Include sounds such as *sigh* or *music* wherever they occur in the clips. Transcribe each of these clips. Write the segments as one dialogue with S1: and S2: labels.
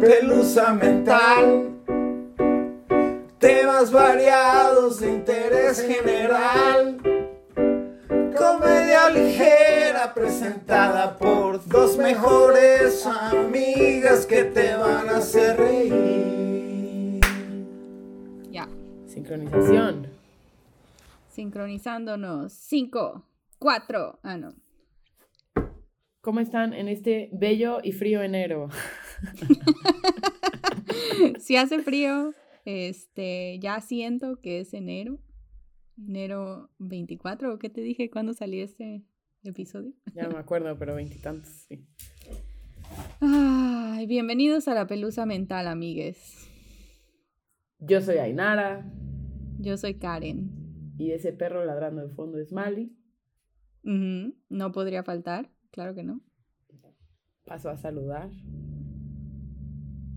S1: pelusa mental. Temas variados de interés general. Comedia ligera presentada por dos mejores amigas que te van a hacer reír.
S2: Ya.
S3: Sincronización.
S2: Sincronizándonos. Cinco, cuatro. Ah, no.
S3: ¿Cómo están en este bello y frío enero? *laughs*
S2: si hace frío, este, ya siento que es enero. Enero 24, ¿o qué te dije cuando salió este episodio?
S3: Ya no me acuerdo, pero veintitantos, sí.
S2: Ay, bienvenidos a la pelusa mental, amigues.
S3: Yo soy Ainara.
S2: Yo soy Karen.
S3: Y ese perro ladrando de fondo es Mali.
S2: No podría faltar, claro que no.
S3: Paso a saludar.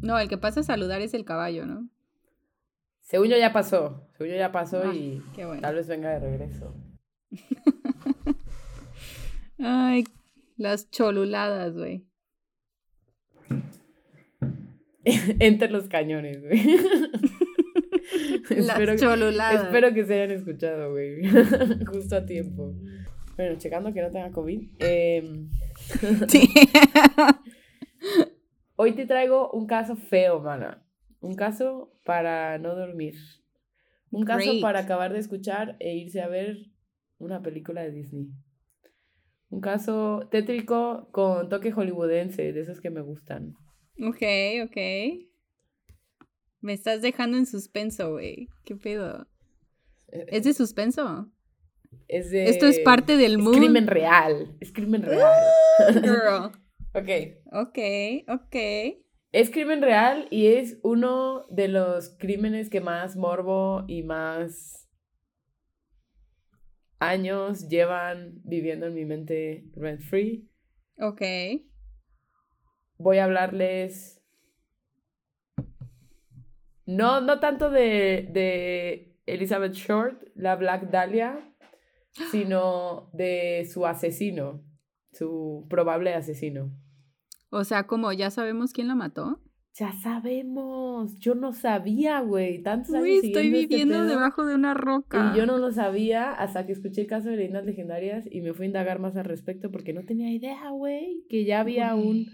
S2: No, el que pasa a saludar es el caballo, ¿no?
S3: Según yo ya pasó. Según yo ya pasó
S2: Ah,
S3: y
S2: qué bueno.
S3: tal vez venga de regreso. *laughs*
S2: Ay, las choluladas, güey. *laughs*
S3: Entre los cañones, güey. *laughs*
S2: Las
S3: espero,
S2: choluladas.
S3: espero que se hayan escuchado, güey. Justo a tiempo. Bueno, checando que no tenga COVID. em,
S2: Sí.
S3: Hoy te traigo un caso feo, mana. Un caso para no dormir. Un caso
S2: Great.
S3: para acabar de escuchar e irse a ver una película de Disney. Un caso tétrico con toque hollywoodense, de esos que me gustan.
S2: Ok, ok. Me estás dejando en suspenso, güey. ¿Qué pedo? ¿Es de suspenso?
S3: Es de-
S2: Esto es parte del
S3: es
S2: mood.
S3: crimen real. Es crimen real. *laughs*
S2: Girl.
S3: ok.
S2: Ok, ok.
S3: Es crimen real y es uno de los crímenes que más morbo y más años llevan viviendo en mi mente rent free.
S2: Ok.
S3: Voy a hablarles no, no tanto de, de Elizabeth Short, la Black Dahlia, *gasps* sino de su asesino, su probable asesino.
S2: O sea, como ya sabemos quién la mató.
S3: Ya sabemos, yo no sabía, güey, tantos años
S2: Uy, estoy
S3: este
S2: viviendo debajo de una roca.
S3: Y yo no lo sabía hasta que escuché el caso de leyendas legendarias y me fui a indagar más al respecto porque no tenía idea, güey, que ya había un,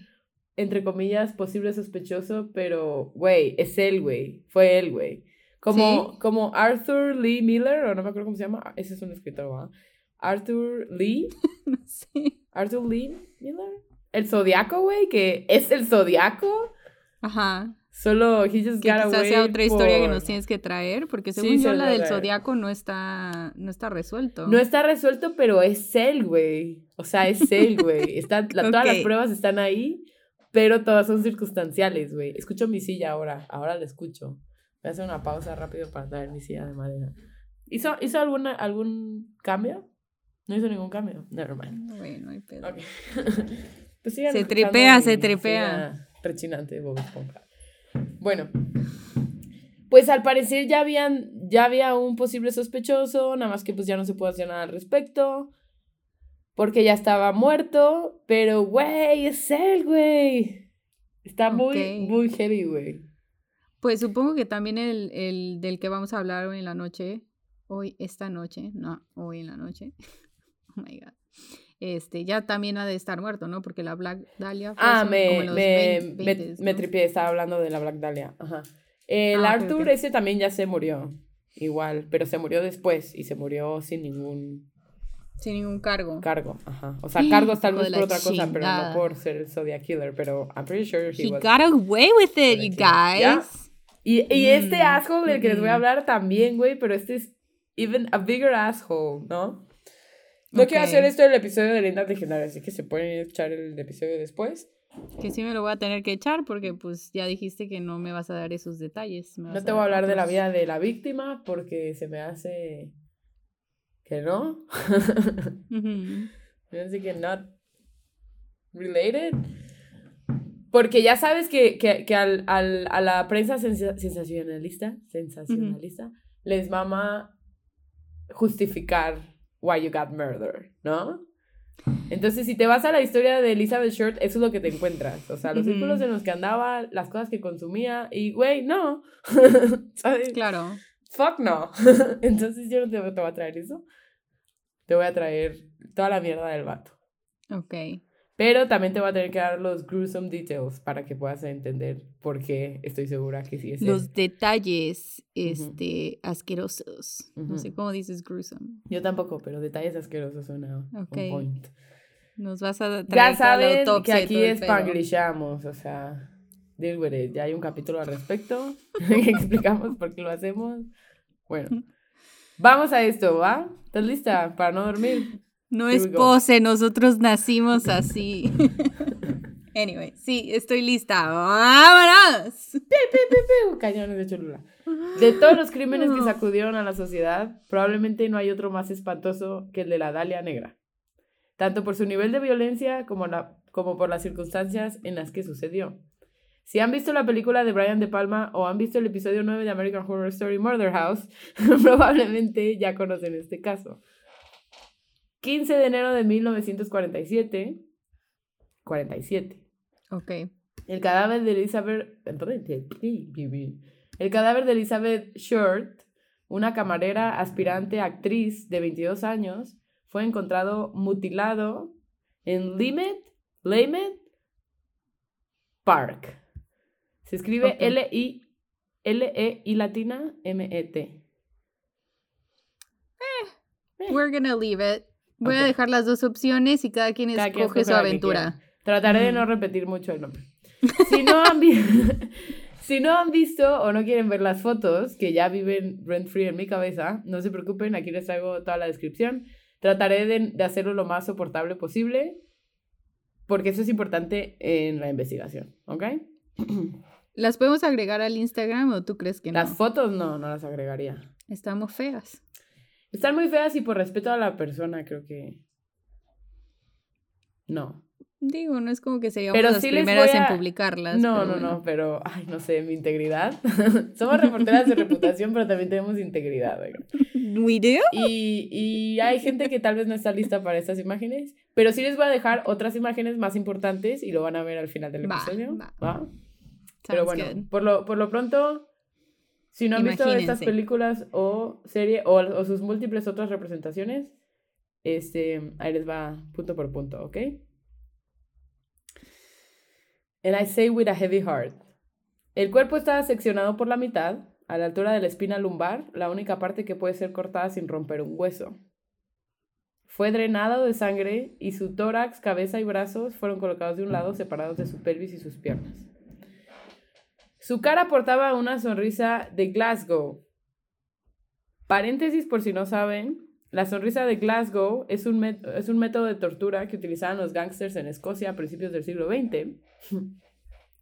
S3: entre comillas, posible sospechoso, pero, güey, es él, güey, fue él, güey. Como,
S2: ¿Sí?
S3: como Arthur Lee Miller, o no me acuerdo cómo se llama, ese es un escritor, ¿verdad? Arthur Lee, *laughs*
S2: No sé.
S3: Arthur Lee Miller. El Zodiaco, güey, que es el Zodiaco.
S2: Ajá.
S3: Solo he just
S2: Que quizás sea otra historia que nos tienes que traer, porque
S3: Sí,
S2: según
S3: se
S2: yo la del zodiaco no está, no está resuelto.
S3: No está resuelto, pero es él, güey. O sea, es él, güey. *laughs* La- Todas las pruebas están ahí, pero todas son circunstanciales, güey. Escucho mi silla ahora. Ahora la escucho. Voy a hacer una pausa rápido para traer mi silla de madera. ¿Hizo, hizo alguna, algún cambio? No hizo ningún cambio. Never mind.
S2: Bueno, no hay pedo.
S3: Ok. *laughs* pues sigan
S2: Se tripea, se tripea.
S3: Rechinante de Bob Esponja. Bueno. Pues al parecer ya habían, ya había un posible sospechoso, nada más que pues ya no se puede hacer nada al respecto. Porque ya estaba muerto, pero güey, es él, güey. Está muy, muy heavy, güey.
S2: Pues supongo que también el, el del que vamos a hablar hoy en la noche, hoy, esta noche, no, hoy en la noche. *laughs* Oh my god. Este, ya también ha de estar muerto, ¿no? Porque la Black Dahlia fue
S3: Ah,
S2: como
S3: me,
S2: en los
S3: me,
S2: 20,
S3: me,
S2: 20s,
S3: me
S2: ¿no?
S3: tripié, estaba hablando de la Black Dahlia. Ajá. El
S2: Ah,
S3: Arthur,
S2: ok.
S3: ese también ya se murió. Igual, pero se murió después y se murió sin ningún
S2: Sin ningún cargo.
S3: cargo. Ajá. O sea, *gasps* cargos tal vez por otra cosa, pero no
S2: chingada.
S3: por ser el Zodiac Killer. Pero I'm pretty sure he,
S2: He
S3: was.
S2: got away with it, you guys.
S3: Y, y este
S2: Mm,
S3: asshole del que les voy a
S2: mm.
S3: hablar también, güey, pero este es even a bigger asshole, ¿no? No quiero hacer esto en el episodio de Leyendas Legendarias, así que se pueden echar el episodio después.
S2: Que sí me lo voy a tener que echar porque pues ya dijiste que no me vas a dar esos detalles.
S3: No te voy a hablar de la vida de la víctima porque se me hace que no.
S2: Ujú. *laughs*
S3: me hace que not related. Porque ya sabes que, que, que al, al- a la prensa sensa- sensacionalista, sensacionalista les mama justificar why you got murdered, ¿no? Entonces, si te vas a la historia de Elizabeth Short, eso es lo que te encuentras. O sea, los círculos en los que andaba, las cosas que consumía, y güey, no. *laughs* ¿Sabes?
S2: Claro.
S3: Fuck no. *laughs* Entonces, yo no te, te voy a traer eso. Te voy a traer toda la mierda del vato.
S2: Ok.
S3: Pero también te voy a tener que dar los gruesome details para que puedas entender por qué estoy segura que sí es él.
S2: Los detalles, este, asquerosos. No sé cómo dices gruesome.
S3: Yo tampoco, pero detalles asquerosos suena on
S2: Ok.
S3: point.
S2: Nos vas a traer
S3: Ya
S2: la
S3: saben que aquí
S2: todo el pedo.
S3: spanglishamos, o sea, deal with it. Ya hay un capítulo al respecto *laughs* que explicamos por qué lo hacemos. Bueno, *laughs* vamos a esto, ¿va? ¿Estás lista para no dormir?
S2: No es pose, nosotros nacimos *laughs* así. anyway, sí, estoy lista. ¡Vámonos!
S3: Piu, Cañones de Cholula. De todos los crímenes que sacudieron a la sociedad, probablemente no hay otro más espantoso que el de la Dalia Negra. Tanto por su nivel de violencia como, la, como por las circunstancias en las que sucedió. Si han visto la película de Brian De Palma o han visto el episodio 9 de American Horror Story Murder House, *laughs* probablemente ya conocen este caso. 15 de enero de 1947. 47.
S2: Ok.
S3: El cadáver de Elizabeth. El cadáver de Elizabeth Short, una camarera aspirante actriz de 22 años, fue encontrado mutilado en Limet, Limet Park. Se escribe. L-I L-E-I latina M-E-T.
S2: We're gonna leave it. Voy a
S3: Ok.
S2: dejar las dos opciones y cada quien
S3: Cada quien
S2: escoge su
S3: la que
S2: aventura.
S3: Trataré de no repetir mucho el nombre. Si no han, vi- *laughs* si no han visto o no quieren ver las fotos que ya viven rent free en mi cabeza, no se preocupen, aquí les traigo toda la descripción. Trataré de, de hacerlo lo más soportable posible, porque eso es importante en la investigación, ¿ok?
S2: ¿Las podemos agregar al Instagram o tú crees que no?
S3: Las fotos no, no las agregaría.
S2: Estamos feas.
S3: Están muy feas y por respeto a la persona creo que... No.
S2: Digo, no es como que seríamos
S3: Pero
S2: las
S3: sí les
S2: primeras
S3: a-
S2: en publicarlas.
S3: No,
S2: pero
S3: no,
S2: bueno.
S3: no, pero, ay, no sé, mi integridad. *laughs* Somos reporteras de reputación, pero también tenemos integridad. *laughs*
S2: ¿We do?
S3: Y, y hay gente que tal vez no está lista para estas imágenes, pero sí les voy a dejar otras imágenes más importantes y lo van a ver al final del
S2: Va,
S3: episodio.
S2: va.
S3: ¿va? Pero
S2: Sounds
S3: bueno,
S2: good.
S3: por lo, por lo pronto, si no han visto estas películas o serie o, o sus múltiples otras representaciones, este, ahí les va punto por punto, ¿ok? And I say with a heavy heart. El cuerpo estaba seccionado por la mitad, a la altura de la espina lumbar, la única parte que puede ser cortada sin romper un hueso. Fue drenado de sangre y su tórax, cabeza y brazos fueron colocados de un lado, separados de su pelvis y sus piernas. Su cara portaba una sonrisa de Glasgow. Paréntesis por si no saben, la sonrisa de Glasgow es un, es un método de tortura que utilizaban los gángsters en Escocia a principios del siglo XX.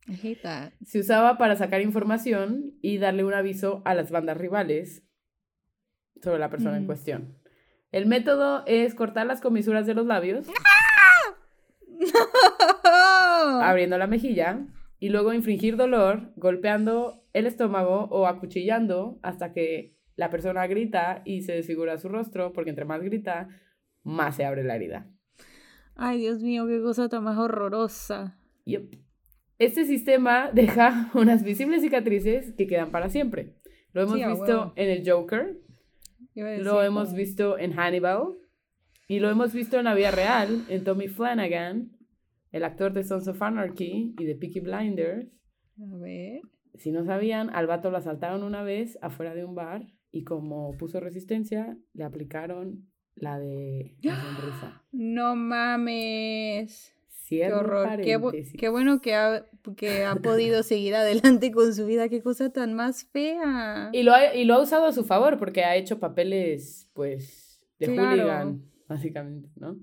S2: I hate that.
S3: Se usaba para sacar información y darle un aviso a las bandas rivales sobre la persona en
S2: Ujú.
S3: cuestión. El método es cortar las comisuras de los labios, *laughs* abriendo la mejilla, y luego infringir dolor golpeando el estómago o acuchillando hasta que la persona grita y se desfigura su rostro, porque entre más grita, más se abre la herida.
S2: Ay, Dios mío, qué cosa tan más horrorosa.
S3: Yep. Este sistema deja *laughs* unas visibles cicatrices que quedan para siempre. Lo hemos
S2: Sí,
S3: visto en el Joker, lo hemos visto en Hannibal y lo hemos visto en la vida real en Tommy Flanagan, el actor de Sons of Anarchy y de Peaky Blinders.
S2: A ver.
S3: Si no sabían, al vato lo asaltaron una vez afuera de un bar y como puso resistencia, le aplicaron la de la sonrisa.
S2: No mames. Qué
S3: Cierro
S2: horror. Qué, bu- qué bueno que ha, que ha podido seguir adelante con su vida. Qué cosa tan más fea.
S3: Y lo, ha, y lo ha usado a su favor porque ha hecho papeles, pues, de
S2: Claro.
S3: hooligan, básicamente, ¿no?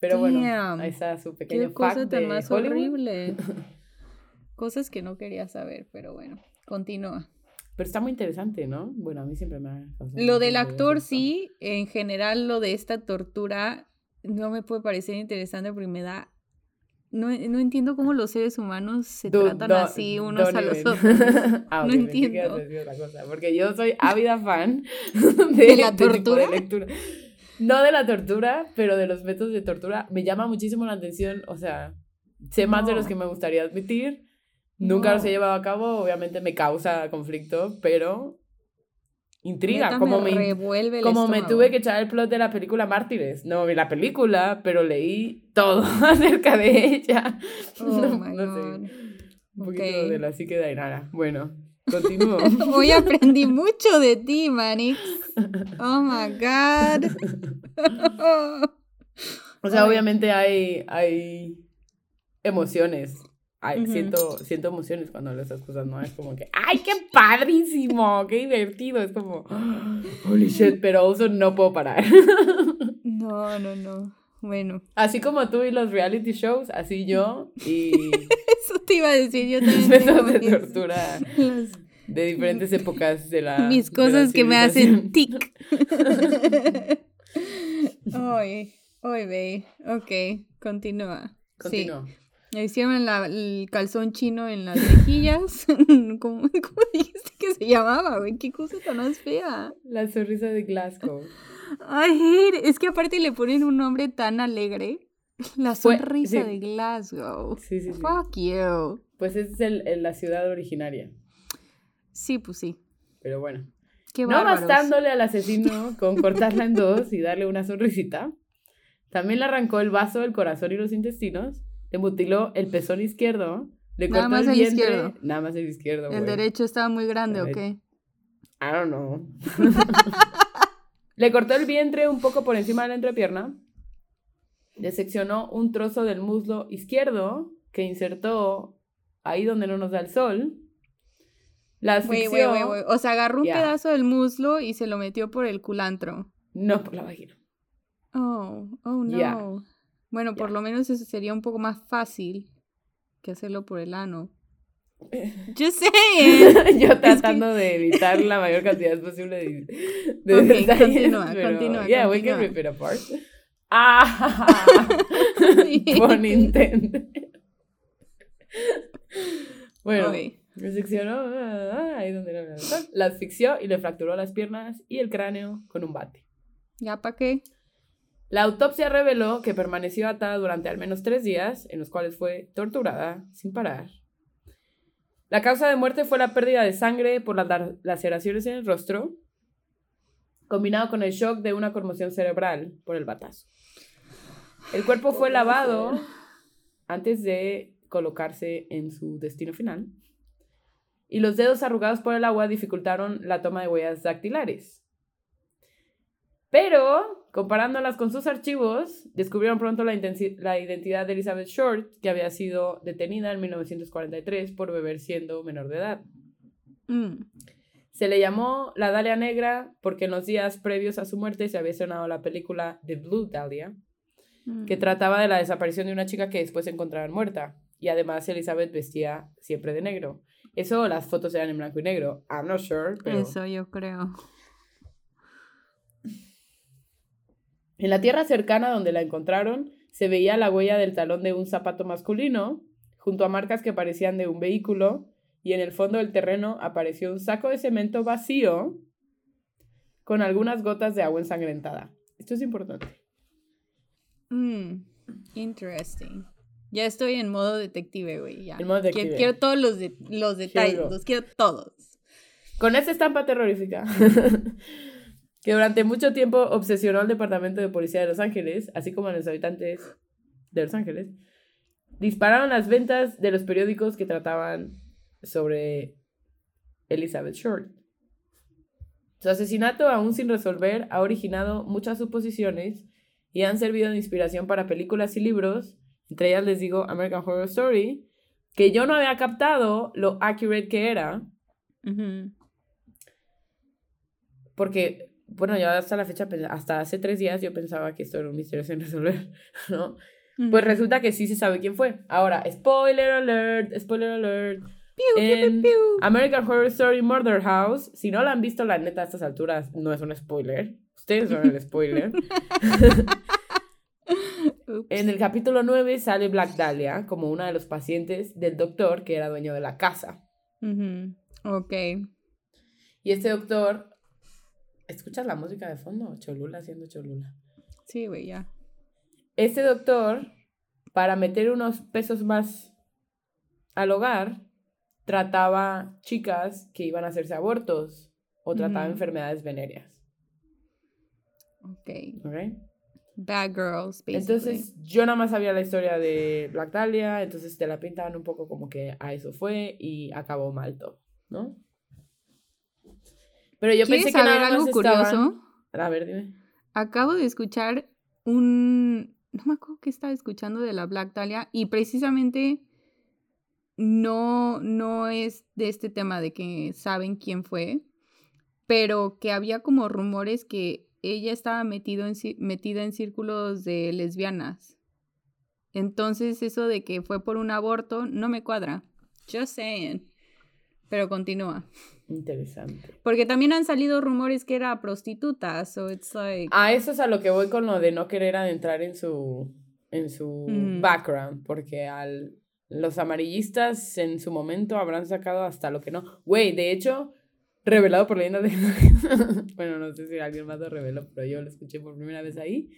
S3: Pero bueno,
S2: Damn.
S3: ahí está su pequeño
S2: Qué cosa
S3: fact
S2: tan
S3: de
S2: más
S3: Hollywood.
S2: horrible. *laughs* Cosas que no quería saber, pero bueno, continúa.
S3: Pero está muy interesante, ¿no? Bueno, a mí siempre me ha
S2: Lo del actor sí, en general lo de esta tortura no me puede parecer interesante porque me da... No, no entiendo cómo los seres humanos se
S3: Du-
S2: tratan
S3: do-
S2: así unos a los otros. *laughs*
S3: Ah,
S2: No
S3: ok, pensé que ibas a
S2: entiendo.
S3: otra cosa, porque yo soy ávida fan *laughs* de,
S2: la
S3: este
S2: tortura?
S3: lectura. No de la tortura, pero de los métodos de tortura. Me llama muchísimo la atención, o sea, sé más de los que me gustaría admitir. Nunca los he llevado a cabo, obviamente me causa conflicto, pero intriga, como me, revuelve como me tuve que echar el plot de la película Mártires. No vi la película, pero leí todo *laughs* acerca de ella. Oh no, my God. Un poquito de la psique de Ainara. Bueno, continúo. *laughs*
S2: Hoy aprendí mucho de ti, Manix. Oh my God. *laughs*
S3: o sea, obviamente hay, hay emociones siento, siento emociones cuando hablo esas cosas, ¿no? Es como que, ¡ay, qué padrísimo! ¡Qué divertido! Es como, holy shit, pero also no puedo parar. *laughs*
S2: no, no, no. Bueno.
S3: Así como tú y los reality shows, así yo y...
S2: Eso te iba a decir, yo *laughs* también.
S3: Métodos de tortura de diferentes épocas de la...
S2: Mis cosas que me hacen tic. *laughs* Ay, ay, ve. Ok, continúa. Continúa. Sí. Hicieron el calzón chino en las mejillas. *laughs* ¿Cómo, ¿Cómo, dijiste que se llamaba, güey? ¿Qué cosa tan más fea?
S3: La sonrisa de Glasgow.
S2: Ay, es que aparte le ponen un nombre tan alegre. *laughs* La sonrisa de Glasgow. Sí, sí, sí. Fuck you.
S3: Pues es el, la ciudad originaria.
S2: Sí, pues sí.
S3: Pero bueno. Qué no bastándole al asesino *laughs* con cortarla en dos y darle una sonrisita, también le arrancó el vaso, el corazón y los intestinos le mutiló el pezón izquierdo, le cortó el, vientre, izquierdo. nada más el izquierdo.
S2: ¿El derecho estaba muy grande o qué?
S3: I don't know. *laughs* le cortó el vientre un poco por encima de la entrepierna, seccionó un trozo del muslo izquierdo que insertó ahí donde no nos da el sol.
S2: La asfixió. O sea, agarró un pedazo del muslo y se lo metió por el culantro.
S3: No, por la vagina.
S2: Oh, oh no. Bueno, por lo menos eso sería un poco más fácil que hacerlo por el ano. *laughs* Yo sé. *laughs*
S3: Yo tratando de evitar la mayor cantidad posible de, de okay, Continúa, pero, continúa. Yeah, we can rip it apart. Ah, *laughs* por Nintendo. Bueno, me seccionó ah, ahí donde no la asfixió y le fracturó las piernas y el cráneo con un bate.
S2: ¿Ya para qué?
S3: La autopsia reveló que permaneció atada durante al menos tres días, en los cuales fue torturada sin parar. La causa de muerte fue la pérdida de sangre por las laceraciones en el rostro, combinado con el shock de una conmoción cerebral por el batazo. El cuerpo fue lavado antes de colocarse en su destino final, y los dedos arrugados por el agua dificultaron la toma de huellas dactilares. Pero, comparándolas con sus archivos, descubrieron pronto la, la, identidad de Elizabeth Short, que había sido detenida en 1943 por beber siendo menor de edad. Mm. Se le llamó la Dalia Negra porque en los días previos a su muerte se había estrenado la película The Blue Dahlia, que mm. trataba de la desaparición de una chica que después se encontraron muerta. Y además Elizabeth vestía siempre de negro. Eso, las fotos eran en blanco y negro. I'm not sure, pero...
S2: Eso yo creo.
S3: En la tierra cercana donde la encontraron se veía la huella del talón de un zapato masculino, junto a marcas que parecían de un vehículo, y en el fondo del terreno apareció un saco de cemento vacío con algunas gotas de agua ensangrentada. Esto es importante.
S2: Mm, interesting. Ya estoy en modo detective, güey. En modo detective. Quiero, todos los, los detalles, los quiero todos.
S3: Con esta estampa terrorífica. *laughs* que durante mucho tiempo obsesionó al Departamento de Policía de Los Ángeles, así como a los habitantes de Los Ángeles, dispararon las ventas de los periódicos que trataban sobre Elizabeth Short. Su asesinato, aún sin resolver, ha originado muchas suposiciones y han servido de inspiración para películas y libros, entre ellas les digo American Horror Story, que yo no había captado lo accurate que era. Porque bueno, ya hasta la fecha, hasta hace tres días yo pensaba que esto era un misterio sin resolver, *laughs* ¿no? Pues resulta que sí se sabe quién fue. Ahora, spoiler alert, spoiler alert. En American Horror Story Murder House, si no la han visto, la neta, a estas alturas no es un spoiler. Ustedes son el spoiler. *laughs* en el capítulo 9 sale Black Dahlia como una de los pacientes del doctor que era dueño de la casa.
S2: Ok.
S3: Y este doctor ¿Escuchas la música de fondo? Cholula haciendo Cholula.
S2: Sí, güey, ya.
S3: Este doctor, para meter unos pesos más al hogar, trataba chicas que iban a hacerse abortos o trataba enfermedades venéreas.
S2: Ok.
S3: ¿ok?
S2: Bad girls, basically.
S3: Entonces, yo nada más sabía la historia de Black Dahlia, entonces te la pintaban un poco como que a eso fue y acabó mal todo, ¿no? Pero yo
S2: ¿Quieres
S3: pensé que nada
S2: algo
S3: más
S2: curioso?
S3: estaban... A ver, dime.
S2: Acabo de escuchar un... No me acuerdo qué estaba escuchando de la Black Dahlia y precisamente no, no es de este tema de que saben quién fue, pero que había como rumores que ella estaba metido en, metida en círculos de lesbianas. Entonces eso de que fue por un aborto no me cuadra. Just saying. Pero continúa.
S3: Interesante.
S2: Porque también han salido rumores que era prostituta, so it's like...
S3: A eso es a lo que voy con lo de no querer adentrar en su, en su
S2: Mm.
S3: background, porque al, los amarillistas en su momento habrán sacado hasta lo que no. Güey, de hecho, revelado por leyenda de... *laughs* bueno, no sé si alguien más lo reveló, pero yo lo escuché por primera vez ahí.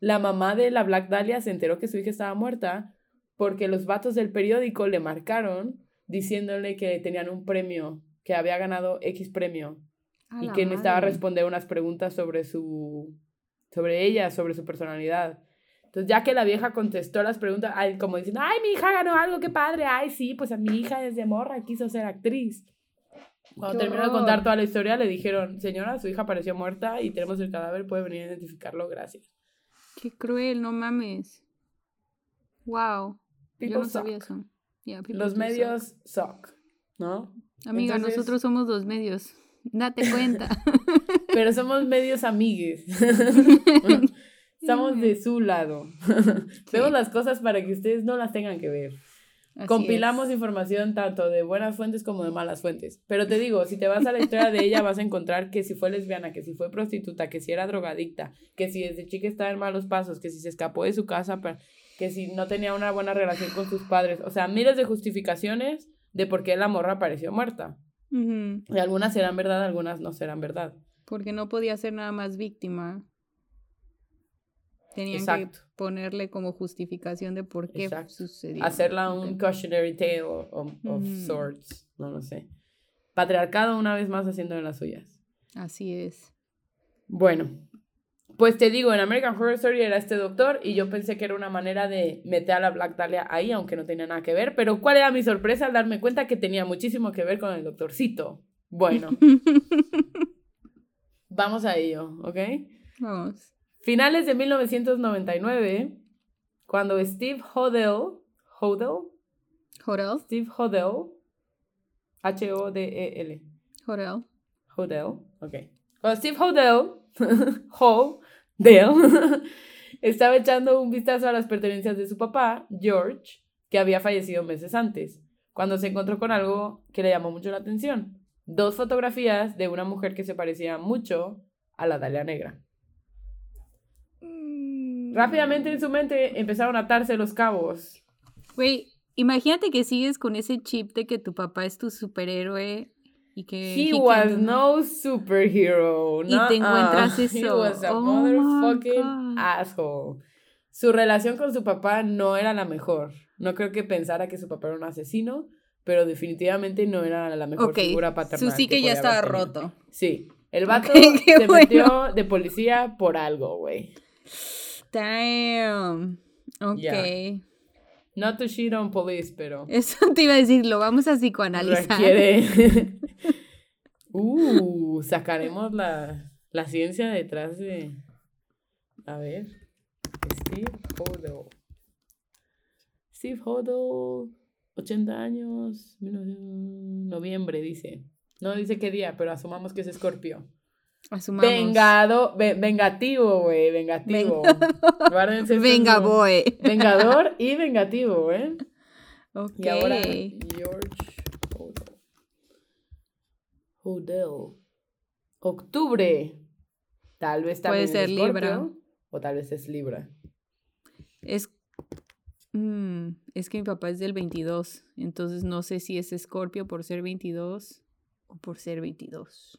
S3: La mamá de la Black Dahlia se enteró que su hija estaba muerta porque los vatos del periódico le marcaron diciéndole que tenían un premio, que había ganado X premio y que necesitaba
S2: madre.
S3: responder unas preguntas sobre su sobre ella, sobre su personalidad. Entonces, ya que la vieja contestó las preguntas, como diciendo, ay, mi hija ganó algo, qué padre, ay, sí, pues a mi hija desde morra quiso ser actriz. Cuando
S2: ¡Qué
S3: terminó de contar toda la historia, le dijeron, señora, su hija apareció muerta y tenemos el cadáver, puede venir a identificarlo, gracias.
S2: Qué cruel, no mames. Wow. Yo
S3: People
S2: no sabía eso. Yeah,
S3: Los
S2: suck.
S3: medios suck, ¿no?
S2: Amiga,
S3: Entonces-
S2: nosotros somos los medios. Date cuenta. *laughs*
S3: Pero somos medios amigues. *laughs* Estamos de su lado. *laughs* Vemos las cosas para que ustedes no las tengan que ver.
S2: Así
S3: Compilamos
S2: es.
S3: información tanto de buenas fuentes como de malas fuentes. Pero te digo, si te vas a la historia de ella, vas a encontrar que si fue lesbiana, que si fue prostituta, que si era drogadicta, que si desde chica estaba en malos pasos, que si se escapó de su casa, que si no tenía una buena relación con sus padres. O sea, miles de justificaciones de por qué la morra apareció muerta. Y algunas serán verdad, algunas no serán verdad.
S2: Porque no podía ser nada más víctima. Tenían
S3: Exacto.
S2: que ponerle como justificación de por qué
S3: Exacto.
S2: sucedió.
S3: Hacerla un cautionary tale of, sorts. No lo sé. Patriarcado una vez más haciendo de las suyas.
S2: Así es.
S3: Bueno, pues te digo, en American Horror Story era este doctor y yo pensé que era una manera de meter a la Black Dahlia ahí, aunque no tenía nada que ver. Pero ¿cuál era mi sorpresa al darme cuenta que tenía muchísimo que ver con el doctorcito? Bueno, *laughs* vamos a ello, ¿ok?
S2: Vamos.
S3: Finales de 1999, cuando Steve Hodel, Hodel,
S2: Hotel.
S3: Steve Hodel, H-O-D-E-L,
S2: Hotel.
S3: Hodel, ok. Cuando Steve Hodel, *laughs* Hodel, *laughs* estaba echando un vistazo a las pertenencias de su papá, George, que había fallecido meses antes, cuando se encontró con algo que le llamó mucho la atención. Dos fotografías de una mujer que se parecía mucho a la Dalia Negra. Rápidamente en su mente empezaron a atarse los cabos.
S2: Güey, imagínate que sigues con ese chip de que tu papá es tu superhéroe y que...
S3: He
S2: can
S3: was
S2: do-
S3: no superhero.
S2: Y te encuentras *laughs*
S3: He
S2: eso.
S3: was a
S2: Oh
S3: motherfucking asshole. Su relación con su papá no era la mejor. No creo que pensara que su papá era un asesino, pero definitivamente no era la mejor
S2: Ok,
S3: figura paternal.
S2: su sí que ya
S3: podía
S2: estaba roto.
S3: Sí. El vato
S2: Ok, *laughs* qué
S3: se
S2: bueno.
S3: metió de policía por algo, güey.
S2: Damn. Ok.
S3: Ya. Not to shit on police, pero *laughs*
S2: Eso te iba a decir, lo vamos a psicoanalizar.
S3: requiere. *laughs* uh, sacaremos la, la ciencia detrás de. A ver. Steve Hodel. Steve Hodel, 80 años, 19 noviembre, dice. No dice qué día, pero asumamos que es Escorpio.
S2: Asumamos.
S3: Vengado, ve- vengativo, güey, vengativo. Guárdense
S2: Venga, boy.
S3: Vengador y vengativo, ¿eh?
S2: Ok.
S3: Y ahora George Hodel. Hodel. Octubre. Tal vez
S2: Puede
S3: también
S2: ser
S3: es
S2: Libra.
S3: Escorpio, O tal vez es Libra.
S2: Es. Mm, es que mi papá es del 22. Entonces no sé si es Escorpio por ser 22 o por ser 22.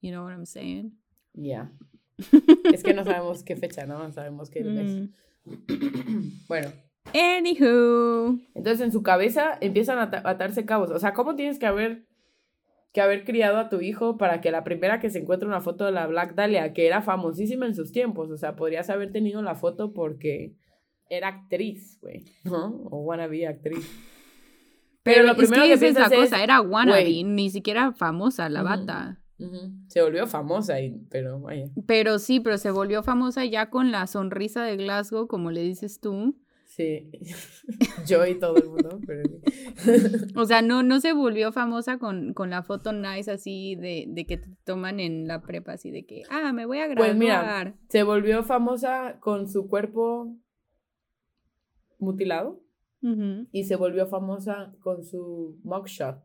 S2: You know what I'm saying?
S3: Ya. *laughs* es que no sabemos qué fecha, ¿no? Sabemos qué mes.
S2: Mm. *clears throat*
S3: bueno,
S2: Anywho.
S3: entonces en su cabeza empiezan a ata- a atarse cabos. O sea, ¿cómo tienes que haber que haber criado a tu hijo para que la primera que se encuentre una foto de la Black Dahlia, que era famosísima en sus tiempos, o sea, podrías haber tenido la foto porque era actriz, güey, ¿no? O wannabe actriz. Pero lo
S2: es
S3: primero
S2: que
S3: que
S2: esa es la
S3: piensas es,
S2: cosa, era wannabe, ni siquiera famosa la
S3: Ujú. Se volvió famosa, y, pero vaya.
S2: Pero sí, pero se volvió famosa ya con la sonrisa de Glasgow, como le dices tú.
S3: Sí, *laughs* yo y todo el mundo, pero sí. *laughs*
S2: O sea, no, no se volvió famosa con, con la foto nice así de, de que te toman en la prepa, así de que, ah, me voy a graduar.
S3: Pues mira, se volvió famosa con su cuerpo mutilado y se volvió famosa con su mugshot.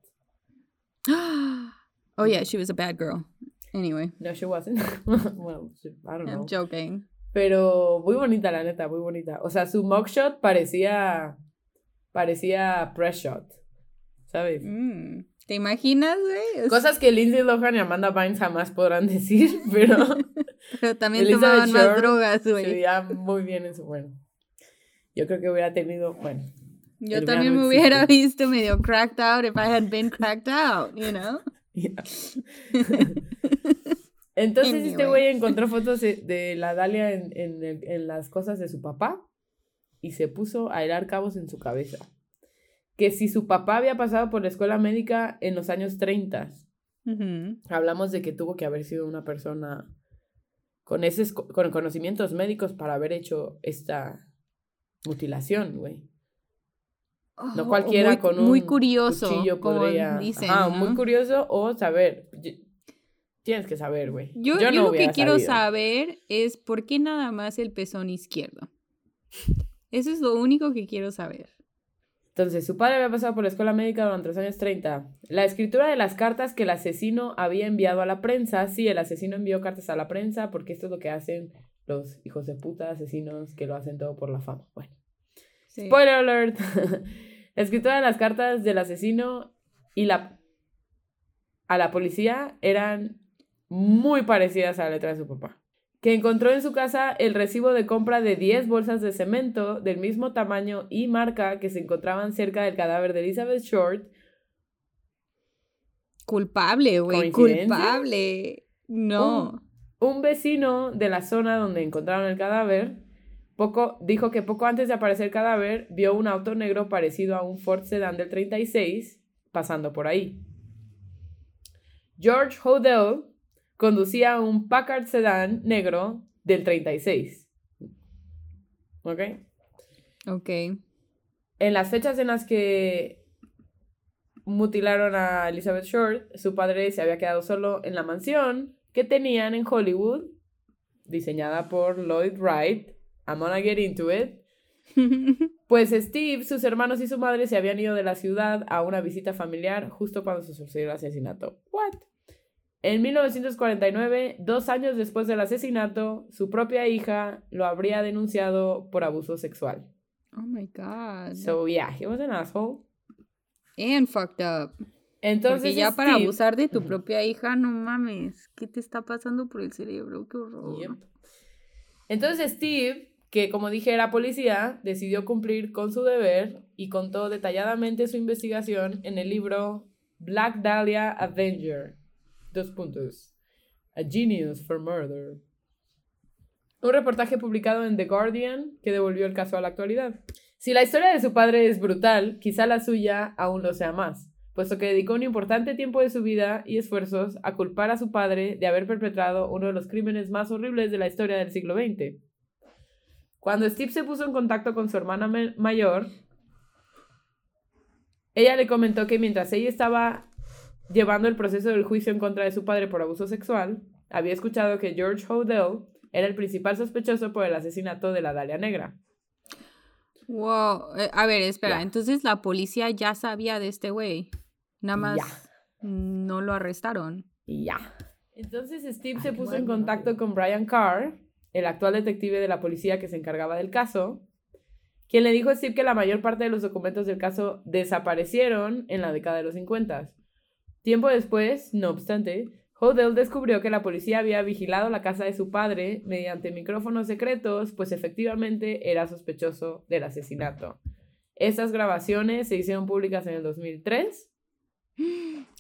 S2: Oh yeah, she was a bad girl. Anyway,
S3: No, she wasn't. *laughs* well, she- I don't know.
S2: I'm joking.
S3: Pero muy bonita, la neta, muy bonita. O sea, su mugshot parecía. parecía press shot. ¿Sabes?
S2: Mm, ¿Te imaginas, güey?
S3: Cosas que Lindsay Lohan y Amanda Bynes jamás podrán decir, *laughs* pero *laughs*
S2: Pero también
S3: Elizabeth
S2: tomaban más drogas,
S3: se
S2: güey.
S3: veía muy bien en su. Bueno, yo creo que hubiera tenido. Bueno,
S2: Yo también me hubiera visto medio cracked out if I had been cracked out, you know?
S3: Yeah. *laughs* Entonces este güey encontró fotos de, la Dalia en, en, en las cosas de su papá y se puso a hilar cabos en su cabeza. Que si su papá había pasado por la escuela médica en los años 30,
S2: Ujú.
S3: hablamos de que tuvo que haber sido una persona con, con conocimientos médicos para haber hecho esta mutilación, güey. No cualquiera
S2: muy,
S3: con un
S2: muy curioso,
S3: cuchillo podría...
S2: dicen,
S3: Ajá,
S2: ¿no?
S3: muy curioso o saber. Tienes que saber, güey.
S2: Yo,
S3: no
S2: yo lo que quiero saber es por qué nada más el pezón izquierdo. Eso es lo único que quiero saber.
S3: Entonces, su padre había pasado por la escuela médica durante los años 30. La escritura de las cartas que el asesino había enviado a la prensa. Sí, el asesino envió cartas a la prensa porque esto es lo que hacen los hijos de puta asesinos que lo hacen todo por la fama. Bueno.
S2: Sí.
S3: Spoiler alert. *laughs* la escritura de las cartas del asesino y la a la policía eran muy parecidas a la letra de su papá. Que encontró en su casa el recibo de compra de 10 bolsas de cemento del mismo tamaño y marca que se encontraban cerca del cadáver de Elizabeth Short.
S2: Culpable, güey, culpable. No.
S3: Un vecino de la zona donde encontraron el cadáver poco, dijo que poco antes de aparecer el cadáver vio un auto negro parecido a un Ford Sedan del 36 pasando por ahí. George Hodel conducía un Packard Sedan negro del 36. ¿Ok?
S2: Ok.
S3: En las fechas en las que mutilaron a Elizabeth Short, su padre se había quedado solo en la mansión que tenían en Hollywood, diseñada por Lloyd Wright. I'm gonna get into it. *laughs* Pues Steve, sus hermanos y su madre se habían ido de la ciudad a una visita familiar justo cuando se sucedió el asesinato. What? En 1949, dos años después del asesinato, su propia hija lo habría denunciado por abuso sexual.
S2: oh my God.
S3: So yeah, he was an asshole.
S2: And fucked up.
S3: Entonces
S2: Porque ya para abusar de tu propia hija, no mames. ¿Qué te está pasando por el cerebro? Qué horror.
S3: Yep. Entonces Steve, que como dije era policía, decidió cumplir con su deber y contó detalladamente su investigación en el libro Black Dahlia Avenger. Dos puntos. A Genius for Murder. Un reportaje publicado en The Guardian que devolvió el caso a la actualidad. Si la historia de su padre es brutal, quizá la suya aún lo sea más, puesto que dedicó un importante tiempo de su vida y esfuerzos a culpar a su padre de haber perpetrado uno de los crímenes más horribles de la historia del siglo XX. Cuando Steve se puso en contacto con su hermana mayor, ella le comentó que mientras ella estaba llevando el proceso del juicio en contra de su padre por abuso sexual, había escuchado que George Hodel era el principal sospechoso por el asesinato de la Dalia Negra.
S2: Wow. eh, a ver, espera. Entonces la policía ya sabía de este güey. Nada más no lo arrestaron.
S3: Ya. Entonces Steve
S2: Ay,
S3: se puso en contacto con Brian Carr, el actual detective de la policía que se encargaba del caso, quien le dijo a Steve que la mayor parte de los documentos del caso desaparecieron en la década de los 50. Tiempo después, no obstante, Hodel descubrió que la policía había vigilado la casa de su padre mediante micrófonos secretos, pues efectivamente era sospechoso del asesinato. Estas grabaciones se hicieron públicas en el 2003.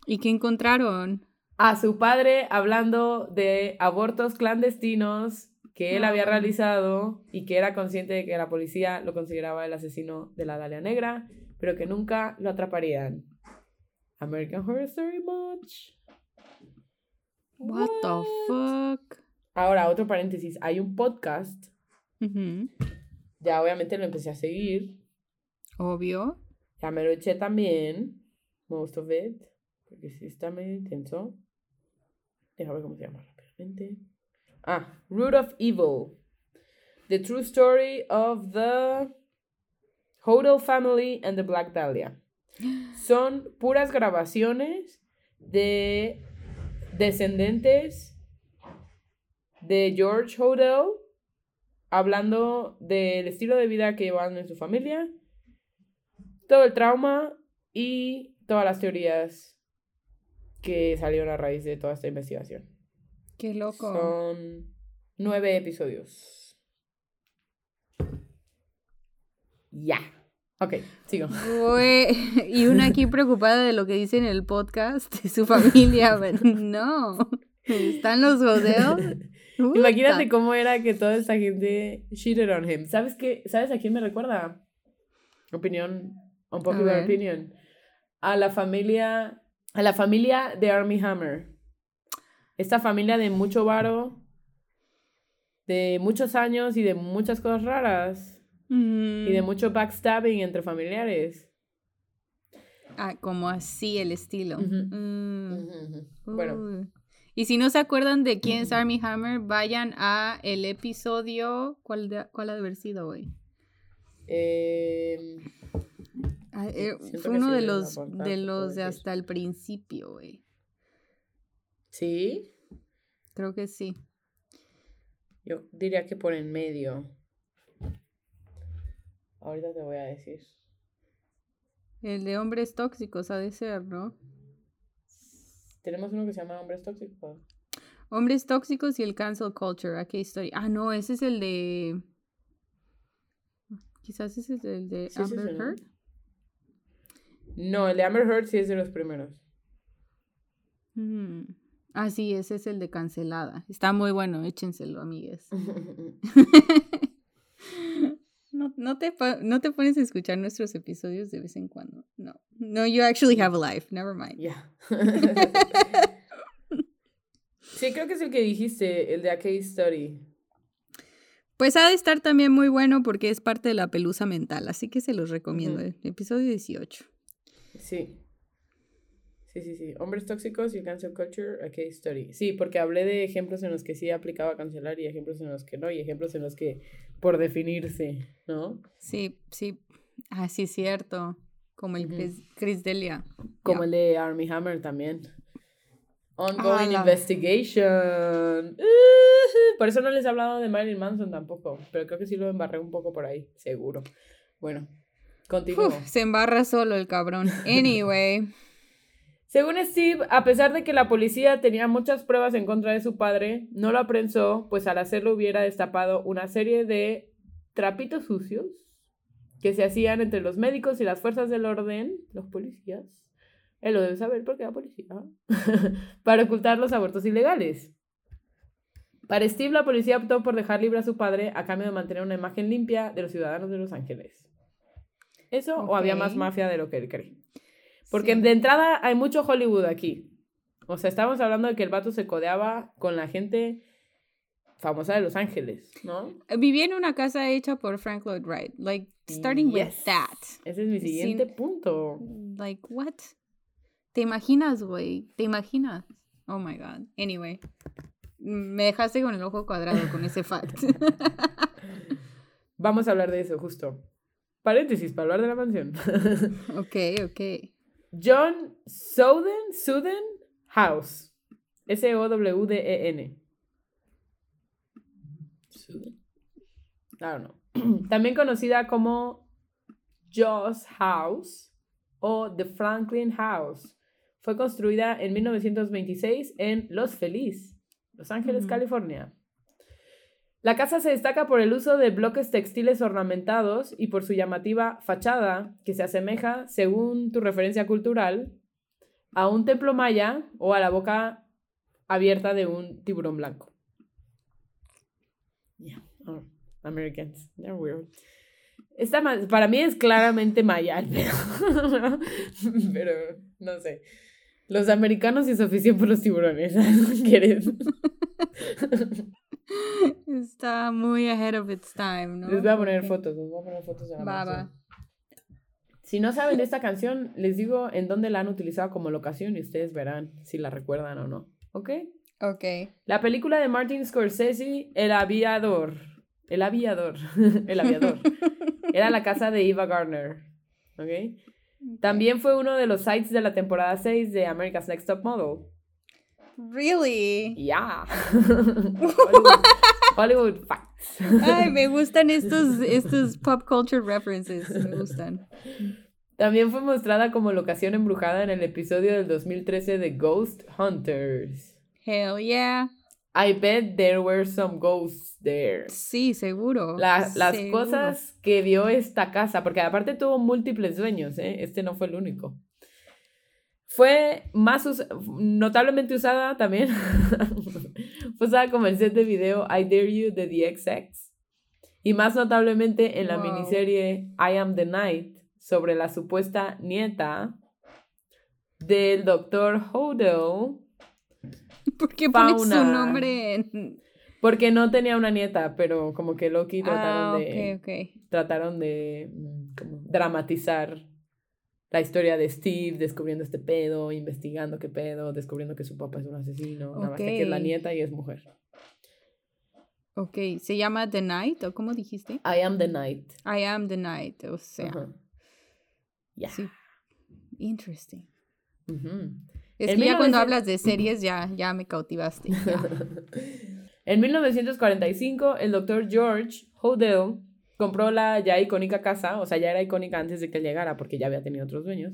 S2: ¿Y qué encontraron?
S3: A su padre hablando de abortos clandestinos que él había realizado y que era consciente de que la policía lo consideraba el asesino de la Dalia Negra, pero que nunca lo atraparían. American Horror Story Much.
S2: What, the fuck?
S3: Ahora, otro paréntesis. Hay un podcast.
S2: Ujú.
S3: Ya obviamente lo empecé a seguir.
S2: Obvio.
S3: Ya me lo eché también. Most of it. Porque sí está medio intenso. Déjame ver cómo se llama rápidamente. Ah, Root of Evil. The True Story of the Hodel Family and the Black Dahlia. *gasps* Son puras grabaciones de descendentes de George Hodel hablando del estilo de vida que llevaban en su familia, todo el trauma y todas las teorías que salieron a raíz de toda esta investigación.
S2: Qué loco.
S3: Son nueve episodios. Ya. Ok, sigo.
S2: Y una aquí *laughs* preocupada de lo que dice en el podcast de su familia. pero No. ¿Están los jodeos?
S3: Imagínate cómo era que toda esta gente cheated on him. ¿Sabes qué? ¿Sabes a quién me recuerda? Opinión, unpopular
S2: ver.
S3: opinion. A la familia, a la familia de Army Hammer. Esta familia de mucho varo, de muchos años y de muchas cosas raras.
S2: Mm.
S3: Y de mucho backstabbing entre familiares.
S2: Ah, como así el estilo. Mm.
S3: Bueno.
S2: Y si no se acuerdan de quién es Army Hammer, vayan a el episodio. ¿Cuál, de, cuál ha de haber sido hoy?
S3: eh,
S2: Ah, eh, fue uno de los, de
S3: te puedo
S2: los de hasta el principio, güey.
S3: Sí,
S2: Creo que sí.
S3: yo diría que por en medio. Ahorita te voy a decir.
S2: El de hombres tóxicos ha de ser, ¿no?
S3: Tenemos uno que se llama Hombres Tóxicos.
S2: Hombres tóxicos y el cancel culture. ¿A qué historia? Ah, no, ese es el de. Quizás ese es el de
S3: Sí,
S2: Amber. Heard.
S3: No, el de Amber Heard sí es de los primeros.
S2: Mm. Ah, sí, ese es el de cancelada. Está muy bueno, échenselo, amigues. *laughs* *laughs* No, no, te, no te pones a escuchar nuestros episodios de vez en cuando. No. No, you actually have a life. Never mind.
S3: Sí, creo que es el que dijiste, el de A Case Story.
S2: Pues ha de estar también muy bueno porque es parte de la pelusa mental, así que se los recomiendo. El Episodio 18.
S3: Sí. Sí, sí, sí. Hombres tóxicos y cancel culture, a case story. Sí, porque hablé de ejemplos en los que sí aplicaba cancelar y ejemplos en los que no, y ejemplos en los que por definirse, ¿no?
S2: Sí, sí. Ah, sí, cierto. Como el
S3: Ujú.
S2: Chris, Chris Delia.
S3: Como el de Army Hammer también. Ongoing investigation. Uh, por eso no les he hablado de Marilyn Manson tampoco, pero creo que sí lo embarré un poco por ahí, seguro. Bueno, continúo.
S2: Uf, se embarra solo el cabrón. *laughs* Anyway.
S3: Según Steve, a pesar de que la policía tenía muchas pruebas en contra de su padre, no lo aprensó, pues al hacerlo hubiera destapado una serie de trapitos sucios que se hacían entre los médicos y las fuerzas del orden, los policías. Él lo debe saber porque era policía. *laughs* para ocultar los abortos ilegales. Para Steve, la policía optó por dejar libre a su padre a cambio de mantener una imagen limpia de los ciudadanos de Los Ángeles. ¿Eso o había más mafia de lo que él cree? Porque
S2: Sí.
S3: de entrada hay mucho Hollywood aquí. O sea, estamos hablando de que el vato se codeaba con la gente famosa de Los Ángeles, ¿no?
S2: Vivía en una casa hecha por Frank Lloyd Wright. Like, starting with that.
S3: Ese es mi siguiente
S2: Sin-
S3: punto.
S2: Like, what? ¿Te imaginas, güey? ¿Te imaginas? Oh my god. Anyway. Me dejaste con el ojo cuadrado con ese fact. *laughs*
S3: Vamos a hablar de eso, justo. Paréntesis, para hablar de la mansión. *laughs*
S2: ok, ok.
S3: John Soden, Suden House. S-O-W-D-E-N. Suden. I don't know. *clears throat* También conocida como Joss House o The Franklin House. Fue construida en 1926 en Los Feliz, Los Ángeles. California. La casa se destaca por el uso de bloques textiles ornamentados y por su llamativa fachada, que se asemeja, según tu referencia cultural, a un templo maya o a la boca abierta de un tiburón blanco. Yeah, oh, Americans, they're weird. Esta para mí es claramente maya, *laughs* pero no sé. Los americanos y su por los tiburones. *laughs* ¿Quieres? *laughs*
S2: Está muy ahead of its time, ¿no?
S3: Les voy a poner fotos, les voy a poner fotos de la
S2: va.
S3: Si no saben esta canción, les digo en dónde la han utilizado como locación y ustedes verán si la recuerdan o no. ¿Ok?
S2: Ok.
S3: La película de Martin Scorsese, El Aviador. El Aviador. *laughs* El Aviador. *laughs* Era la casa de Eva Gardner. ¿Ok? También fue uno de los sites de la temporada 6 de America's Next Top Model.
S2: Really?
S3: Yeah. *laughs* Hollywood, Hollywood facts.
S2: Ay, me gustan estos, *laughs* estos pop culture references. Me gustan.
S3: También fue mostrada como locación embrujada en el episodio del 2013 de Ghost Hunters.
S2: Hell yeah.
S3: I bet there were some ghosts there.
S2: Sí, seguro.
S3: La- las
S2: seguro.
S3: cosas que vio esta casa, porque aparte tuvo múltiples dueños, ¿eh? este no fue el único. Fue más us- notablemente usada también. *laughs* fue usada como el set de video I Dare You de The XX. Y más notablemente en la
S2: Wow.
S3: miniserie I Am the Night sobre la supuesta nieta del doctor Hodel. *laughs*
S2: ¿Por qué pones su
S3: Fauna.
S2: nombre en...?
S3: Porque no tenía una nieta, pero como que Loki trataron
S2: Ah,
S3: de.
S2: ok, ok.
S3: trataron de mm, como dramatizar la historia de Steve descubriendo este pedo, investigando qué pedo, descubriendo que su papá es un asesino, nada más que es la nieta y es mujer.
S2: Ok, ¿se llama The Night o cómo dijiste?
S3: I am the night.
S2: I am the Night, o sea,
S3: Ajá. Ya.
S2: sí. Interesting. Es
S3: En
S2: que ya cuando
S3: 1900
S2: hablas de series ya, ya me cautivaste. *laughs* ya.
S3: en 1945, el doctor George Hodel compró la ya icónica casa, o sea, ya era icónica antes de que él llegara porque ya había tenido otros dueños,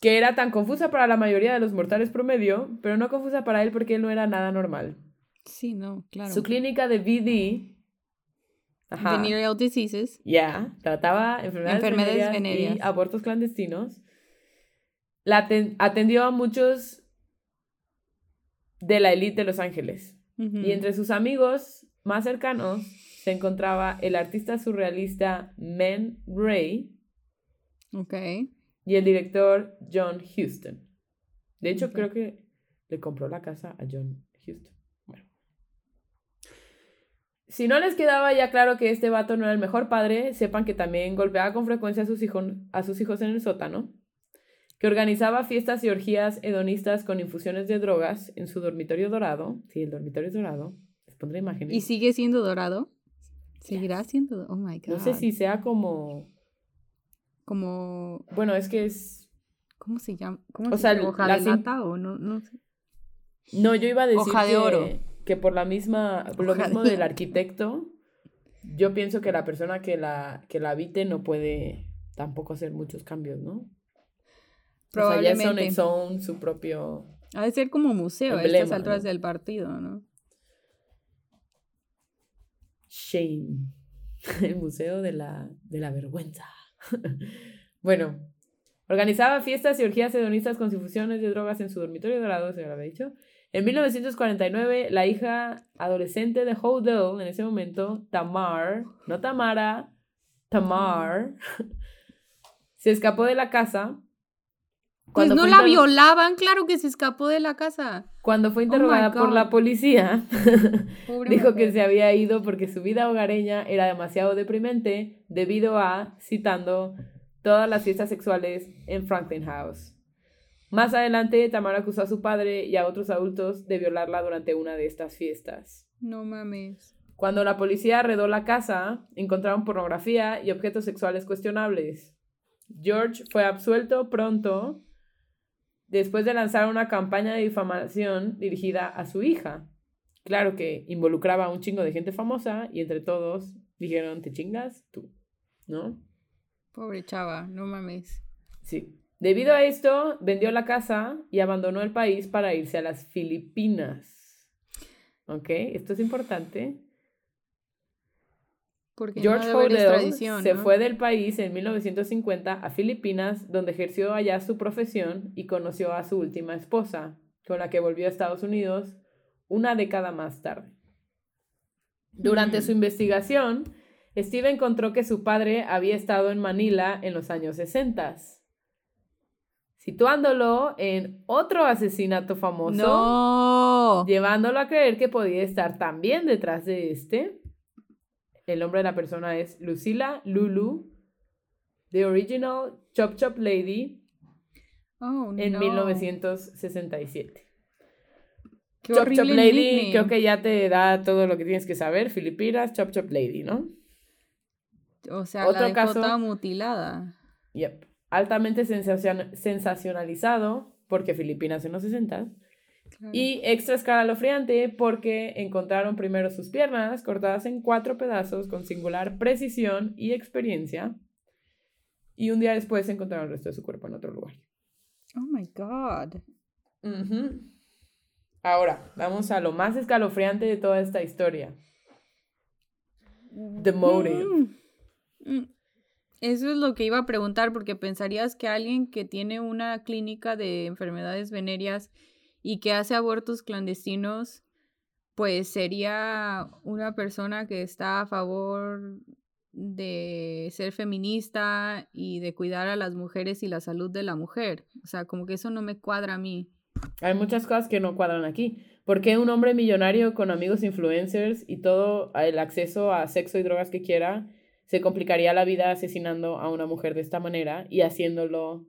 S3: que era tan confusa para la mayoría de los mortales promedio, pero no confusa para él porque él no era nada normal.
S2: Sí, no, claro.
S3: Su clínica de VD, ajá,
S2: Venereal diseases.
S3: ya, trataba enfermedades,
S2: Enfermedades
S3: venéreas y abortos clandestinos. La aten- atendió a muchos de la élite de Los Ángeles.
S2: Ujú.
S3: Y entre sus amigos más cercanos se encontraba el artista surrealista Men Ray
S2: Ok.
S3: y el director John Huston. De hecho, creo que le compró la casa a John Huston. Bueno. Si no les quedaba ya claro que este vato no era el mejor padre, sepan que también golpeaba con frecuencia a sus, hijos, a sus hijos en el sótano, que organizaba fiestas y orgías hedonistas con infusiones de drogas en su dormitorio dorado. Sí, el dormitorio es dorado. Les pondré imágenes.
S2: ¿Y sigue siendo dorado? Seguirá siendo. Oh my god.
S3: No sé si sea como...
S2: Como.
S3: Bueno, es que es...
S2: ¿Cómo se llama? ¿Cómo
S3: O
S2: se
S3: sea?
S2: ¿Hoja
S3: la
S2: de lata o no? No sé.
S3: No, yo iba a decir
S2: Hoja de
S3: que,
S2: oro.
S3: que por la misma, por lo
S2: Hoja
S3: mismo
S2: de
S3: del arquitecto, yo pienso que la persona que la, que la habite no puede tampoco hacer muchos cambios, ¿no? O sea, ya son
S2: Probablemente.
S3: own, su propio...
S2: Ha de ser como museo a estas alturas
S3: ¿no?
S2: del partido, ¿no?
S3: Shame. *laughs* El Museo de la, de la Vergüenza. *laughs* bueno, organizaba fiestas y orgías hedonistas con infusiones de drogas en su dormitorio dorado, se lo había dicho. En 1949, la hija adolescente de Hodel, en ese momento, Tamar, no Tamara, Tamar, *laughs* se escapó de la casa.
S2: Pues no la violaban, claro que se escapó de la casa.
S3: Cuando fue
S2: Oh
S3: interrogada por la policía, *laughs* *laughs* Dijo que se había ido porque su vida hogareña era demasiado deprimente debido a, citando, todas las fiestas sexuales en Franklin House. Más adelante, Tamara acusó a su padre y a otros adultos de violarla durante una de estas fiestas.
S2: No mames.
S3: Cuando la policía arredó la casa, encontraron pornografía y objetos sexuales cuestionables. George fue absuelto pronto después de lanzar una campaña de difamación dirigida a su hija. Claro que involucraba a un chingo de gente famosa y entre todos dijeron, te chingas tú, ¿no?
S2: Pobre chava, no mames.
S3: Sí. Debido a esto, vendió la casa y abandonó el país para irse a las Filipinas. ¿Ok? Esto es importante.
S2: Porque
S3: George
S2: no
S3: Hodel se
S2: ¿no?
S3: fue del país en 1950 a Filipinas, donde ejerció allá su profesión y conoció a su última esposa, con la que volvió a Estados Unidos una década más tarde. Durante
S2: Mm.
S3: su investigación, Steve encontró que su padre había estado en Manila en los años 60, situándolo en otro asesinato famoso
S2: No.
S3: llevándolo a creer que podía estar también detrás de este. El nombre de la persona es Lucila Lulu, The Original Chop Chop Lady,
S2: Oh,
S3: en
S2: no.
S3: 1967.
S2: Qué
S3: Chop Chop Lady,
S2: nickname.
S3: creo que ya te da todo lo que tienes que saber. Filipinas, Chop Chop Lady, ¿no?
S2: O sea,
S3: Otro
S2: la
S3: caso-
S2: toda mutilada.
S3: Yep. Altamente sensacion- sensacionalizado, porque Filipinas en los 60
S2: Claro.
S3: Y extra escalofriante porque encontraron primero sus piernas cortadas en cuatro pedazos con singular precisión y experiencia. Y un día después encontraron el resto de su cuerpo en otro lugar.
S2: Oh my God.
S3: Ujú. Ahora, vamos a lo más escalofriante de toda esta historia. The motive.
S2: Mm. Mm. Eso es lo que iba a preguntar, porque pensarías que alguien que tiene una clínica de enfermedades venéreas y que hace abortos clandestinos, pues sería una persona que está a favor de ser feminista y de cuidar a las mujeres y la salud de la mujer. O sea, como que eso no me cuadra a mí.
S3: Hay muchas cosas que no cuadran aquí. ¿Por qué un hombre millonario con amigos influencers y todo el acceso a sexo y drogas que quiera se complicaría la vida asesinando a una mujer de esta manera y haciéndolo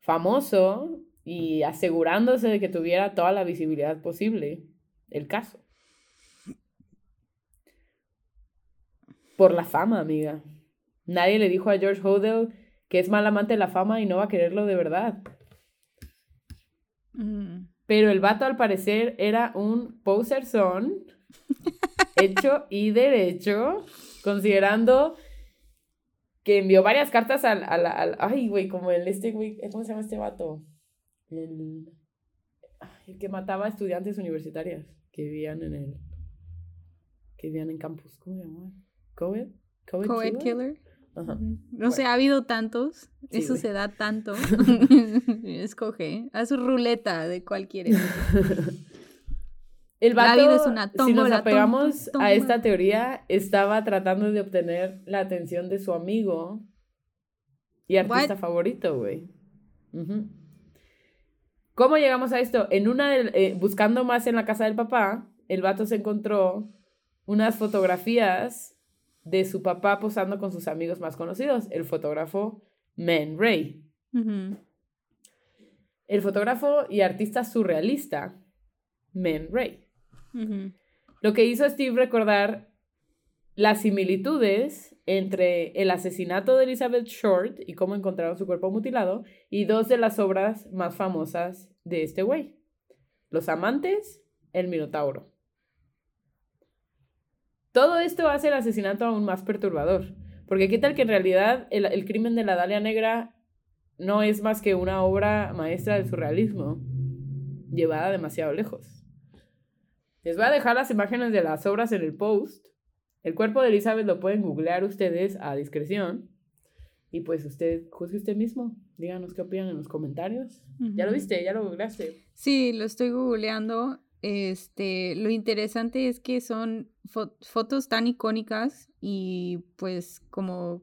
S3: famoso y asegurándose de que tuviera toda la visibilidad posible el caso? Por la fama, amiga. Nadie le dijo a George Hodel que es mal amante de la fama y no va a quererlo de verdad.
S2: Mm.
S3: Pero el vato al parecer era un poser son *laughs* hecho y derecho, considerando que envió varias cartas al, al, al- ay, güey, como el este güey, ¿cómo se llama este vato? El, el que mataba a estudiantes universitarias que vivían en el, que vivían en campus, ¿cómo se llama? ¿Coed? ¿Coed,
S2: Coed
S3: killer?
S2: No sé, ha habido tantos.
S3: Sí,
S2: Eso
S3: güey.
S2: se da tanto. *laughs* *laughs* Escoge. Haz ruleta de cuál quieres.
S3: El
S2: La
S3: vato,
S2: vida es una
S3: si nos apegamos
S2: tómbola,
S3: a esta teoría, estaba tratando de obtener la atención de su amigo y artista
S2: What?
S3: favorito, güey. ¿Cómo llegamos a esto? En una, del- eh, buscando más en la casa del papá, el vato se encontró unas fotografías de su papá posando con sus amigos más conocidos, el fotógrafo Man Ray. El fotógrafo y artista surrealista Man Ray. Lo que hizo a Steve recordar las similitudes entre el asesinato de Elizabeth Short y cómo encontraron su cuerpo mutilado y dos de las obras más famosas de este güey. Los amantes, el Minotauro. Todo esto hace el asesinato aún más perturbador, porque qué tal que en realidad el, el crimen de la Dalia Negra no es más que una obra maestra del surrealismo, llevada demasiado lejos. Les voy a dejar las imágenes de las obras en el post. El cuerpo de Elizabeth lo pueden googlear ustedes a discreción. Y pues usted, juzgue usted mismo. Díganos qué opinan en los comentarios. ¿Ya lo viste? ¿Ya lo googleaste?
S2: Sí, lo estoy googleando. Este, lo interesante es que son fo- fotos tan icónicas y pues como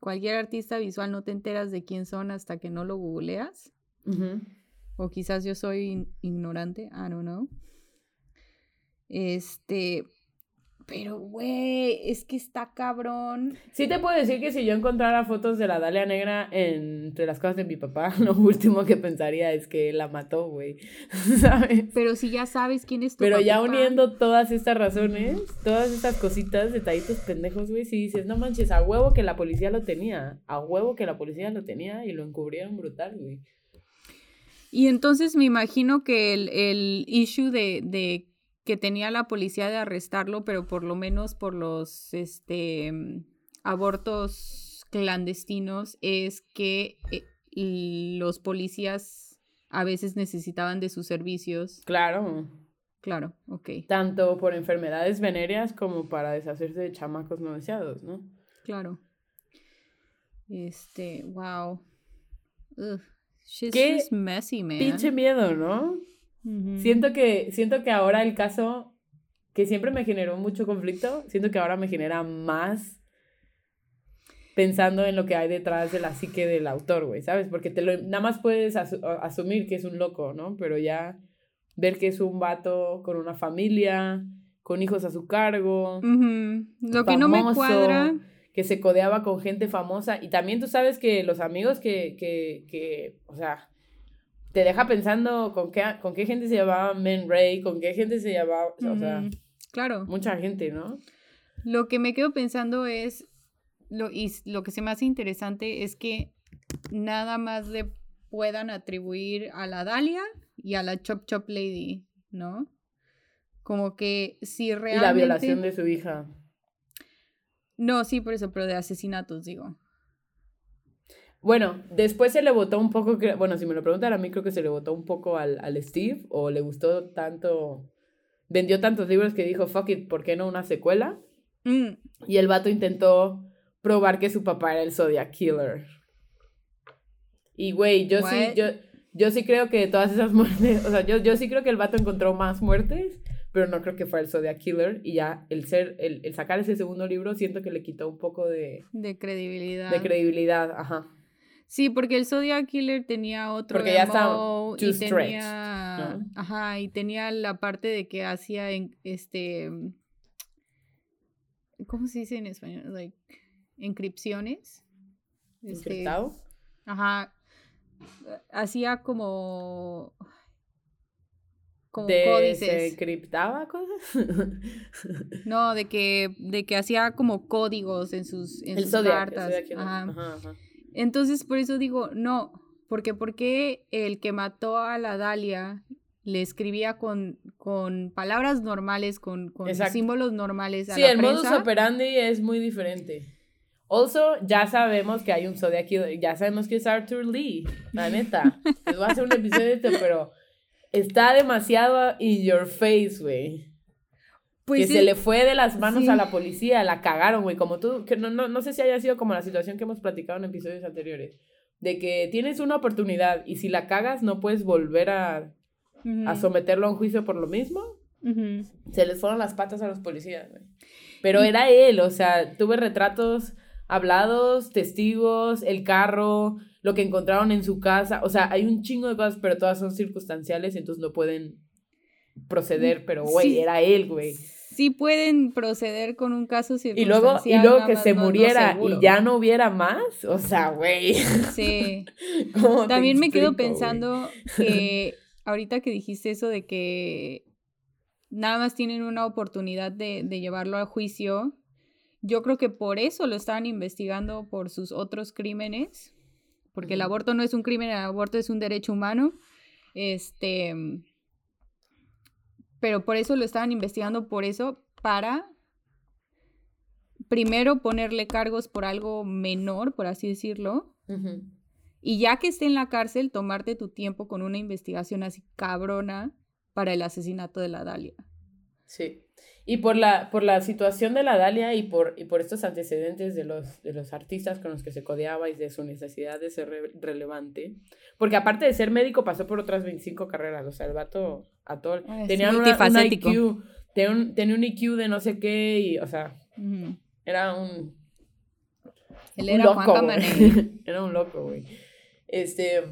S2: cualquier artista visual no te enteras de quién son hasta que no lo googleas. O quizás yo soy in- ignorante, I don't know. Este, pero güey, es que está cabrón.
S3: Sí te puedo decir que si yo encontrara fotos de la Dalia Negra entre las cosas de mi papá, *laughs* lo último que pensaría es que la mató, güey. *laughs* ¿Sabes?
S2: Pero si ya sabes quién es tu
S3: Pero ya uniendo todas estas razones, todas estas cositas, detallitos pendejos, güey, si dices, no manches, a huevo que la policía lo tenía, a huevo que la policía lo tenía y lo encubrieron brutal, güey.
S2: Y entonces me imagino que el, el issue de, de que tenía la policía de arrestarlo, pero por lo menos por los este, mm, abortos clandestinos, es que eh, los policías a veces necesitaban de sus servicios.
S3: Claro.
S2: Claro, ok.
S3: Tanto por enfermedades venéreas como para deshacerse de chamacos no deseados, ¿no?
S2: Claro. Este, wow. Ugh. She's
S3: Qué
S2: just messy, man.
S3: Pinche miedo, ¿no?
S2: Ujú.
S3: Siento que, siento que ahora el caso que siempre me generó mucho conflicto, siento que ahora me genera más pensando en lo que hay detrás de la psique del autor, güey, ¿sabes? Porque te lo, nada más puedes asu- asumir que es un loco, ¿no? Pero ya ver que es un vato con una familia, con hijos a su cargo,
S2: Ujú. Lo que no me
S3: famoso,
S2: cuadra.
S3: que se codeaba con gente famosa. Y también tú sabes que los amigos que, que, que o sea, te deja pensando con qué, con qué gente se llamaba Men Ray, con qué gente se llamaba, o sea,
S2: Ujú. Claro.
S3: mucha gente, ¿no?
S2: Lo que me quedo pensando es, lo, y lo que se me hace interesante es que nada más le puedan atribuir a la Dalia y a la Chop Chop Lady, ¿no? Como que si
S3: Y
S2: realmente...
S3: la violación de su hija.
S2: No, sí, por eso, pero de asesinatos, digo.
S3: Bueno, después se le votó un poco, bueno, si me lo preguntan a mí, creo que se le votó un poco al, al Steve, o le gustó tanto, vendió tantos libros que dijo, fuck it, ¿por qué no una secuela?
S2: Mm,
S3: Y el vato intentó probar que su papá era el Zodiac Killer. Y güey, yo sí, yo, yo sí creo que todas esas muertes, o sea, yo, yo sí creo que el vato encontró más muertes, pero no creo que fue el Zodiac Killer. Y ya el ser, el, el sacar ese segundo libro, siento que le quitó un poco de,
S2: de credibilidad.
S3: de credibilidad, ajá.
S2: Sí, porque el Zodiac Killer tenía otro
S3: Porque ya está
S2: MO
S3: too
S2: y tenía,
S3: ¿no?
S2: ajá, y tenía la parte de que hacía en, este ¿cómo se dice en español? Like encripciones. Este,
S3: ¿Encriptado?
S2: Ajá. Hacía como como
S3: ¿De ¿Se
S2: códices.
S3: encriptaba cosas? *laughs*
S2: No, de que de que hacía como códigos en sus en
S3: el
S2: sus
S3: Zodiac. el
S2: cartas.
S3: Zodiac Killer,
S2: Ajá.
S3: ajá, ajá.
S2: Entonces, por eso digo, no, porque porque el que mató a la Dalia le escribía con, con palabras normales, con, símbolos normales a
S3: Sí,
S2: la
S3: el modus
S2: prensa.
S3: operandi es muy diferente. Also, ya sabemos que hay un Zodiac Killer, ya sabemos que es Arthur Lee, la neta. *laughs* Les voy a hacer un episodio de esto, pero está demasiado in your face, güey.
S2: Pues
S3: que
S2: sí,
S3: se le fue de las manos
S2: sí.
S3: a la policía, la cagaron, güey, como tú, que no, no, no sé si haya sido como la situación que hemos platicado en episodios anteriores, de que tienes una oportunidad y si la cagas no puedes volver a, a someterlo a un juicio por lo mismo. Se les fueron las patas a los policías, güey. Pero era él, o sea, tuve retratos hablados, testigos, el carro, lo que encontraron en su casa. O sea, hay un chingo de cosas, pero todas son circunstanciales, entonces no pueden proceder. Pero, güey,
S2: Sí.
S3: era él, güey.
S2: Sí pueden proceder con un caso
S3: Y luego, y
S2: circunstancial,
S3: luego que se
S2: no-
S3: muriera y ya no hubiera más. O sea, güey.
S2: Sí. *laughs*
S3: ¿cómo te
S2: También me quedo
S3: explico,
S2: pensando que ahorita que dijiste eso de que nada más tienen una oportunidad de, de llevarlo a juicio, yo creo que por eso lo estaban investigando por sus otros crímenes, porque el aborto no es un crimen, el aborto es un derecho humano. Este, pero por eso lo estaban investigando por eso para primero ponerle cargos por algo menor, por así decirlo, y ya que esté en la cárcel, tomarte tu tiempo con una investigación así cabrona para el asesinato de la Dalia.
S3: Sí. Y por la, por la situación de la Dalia y por, y por estos antecedentes de los, de los artistas con los que se codeaba y de su necesidad de ser re- relevante. Porque aparte de ser médico, pasó por otras 25 carreras. O sea, el vato a todo. Tenía una, un. IQ. Tenía un, tenía un IQ de no sé qué. Y, o sea,
S2: Ujú.
S3: era un.
S2: Él
S3: un
S2: era
S3: loco, güey.
S2: Camaney. *laughs*
S3: era un loco, güey. Este.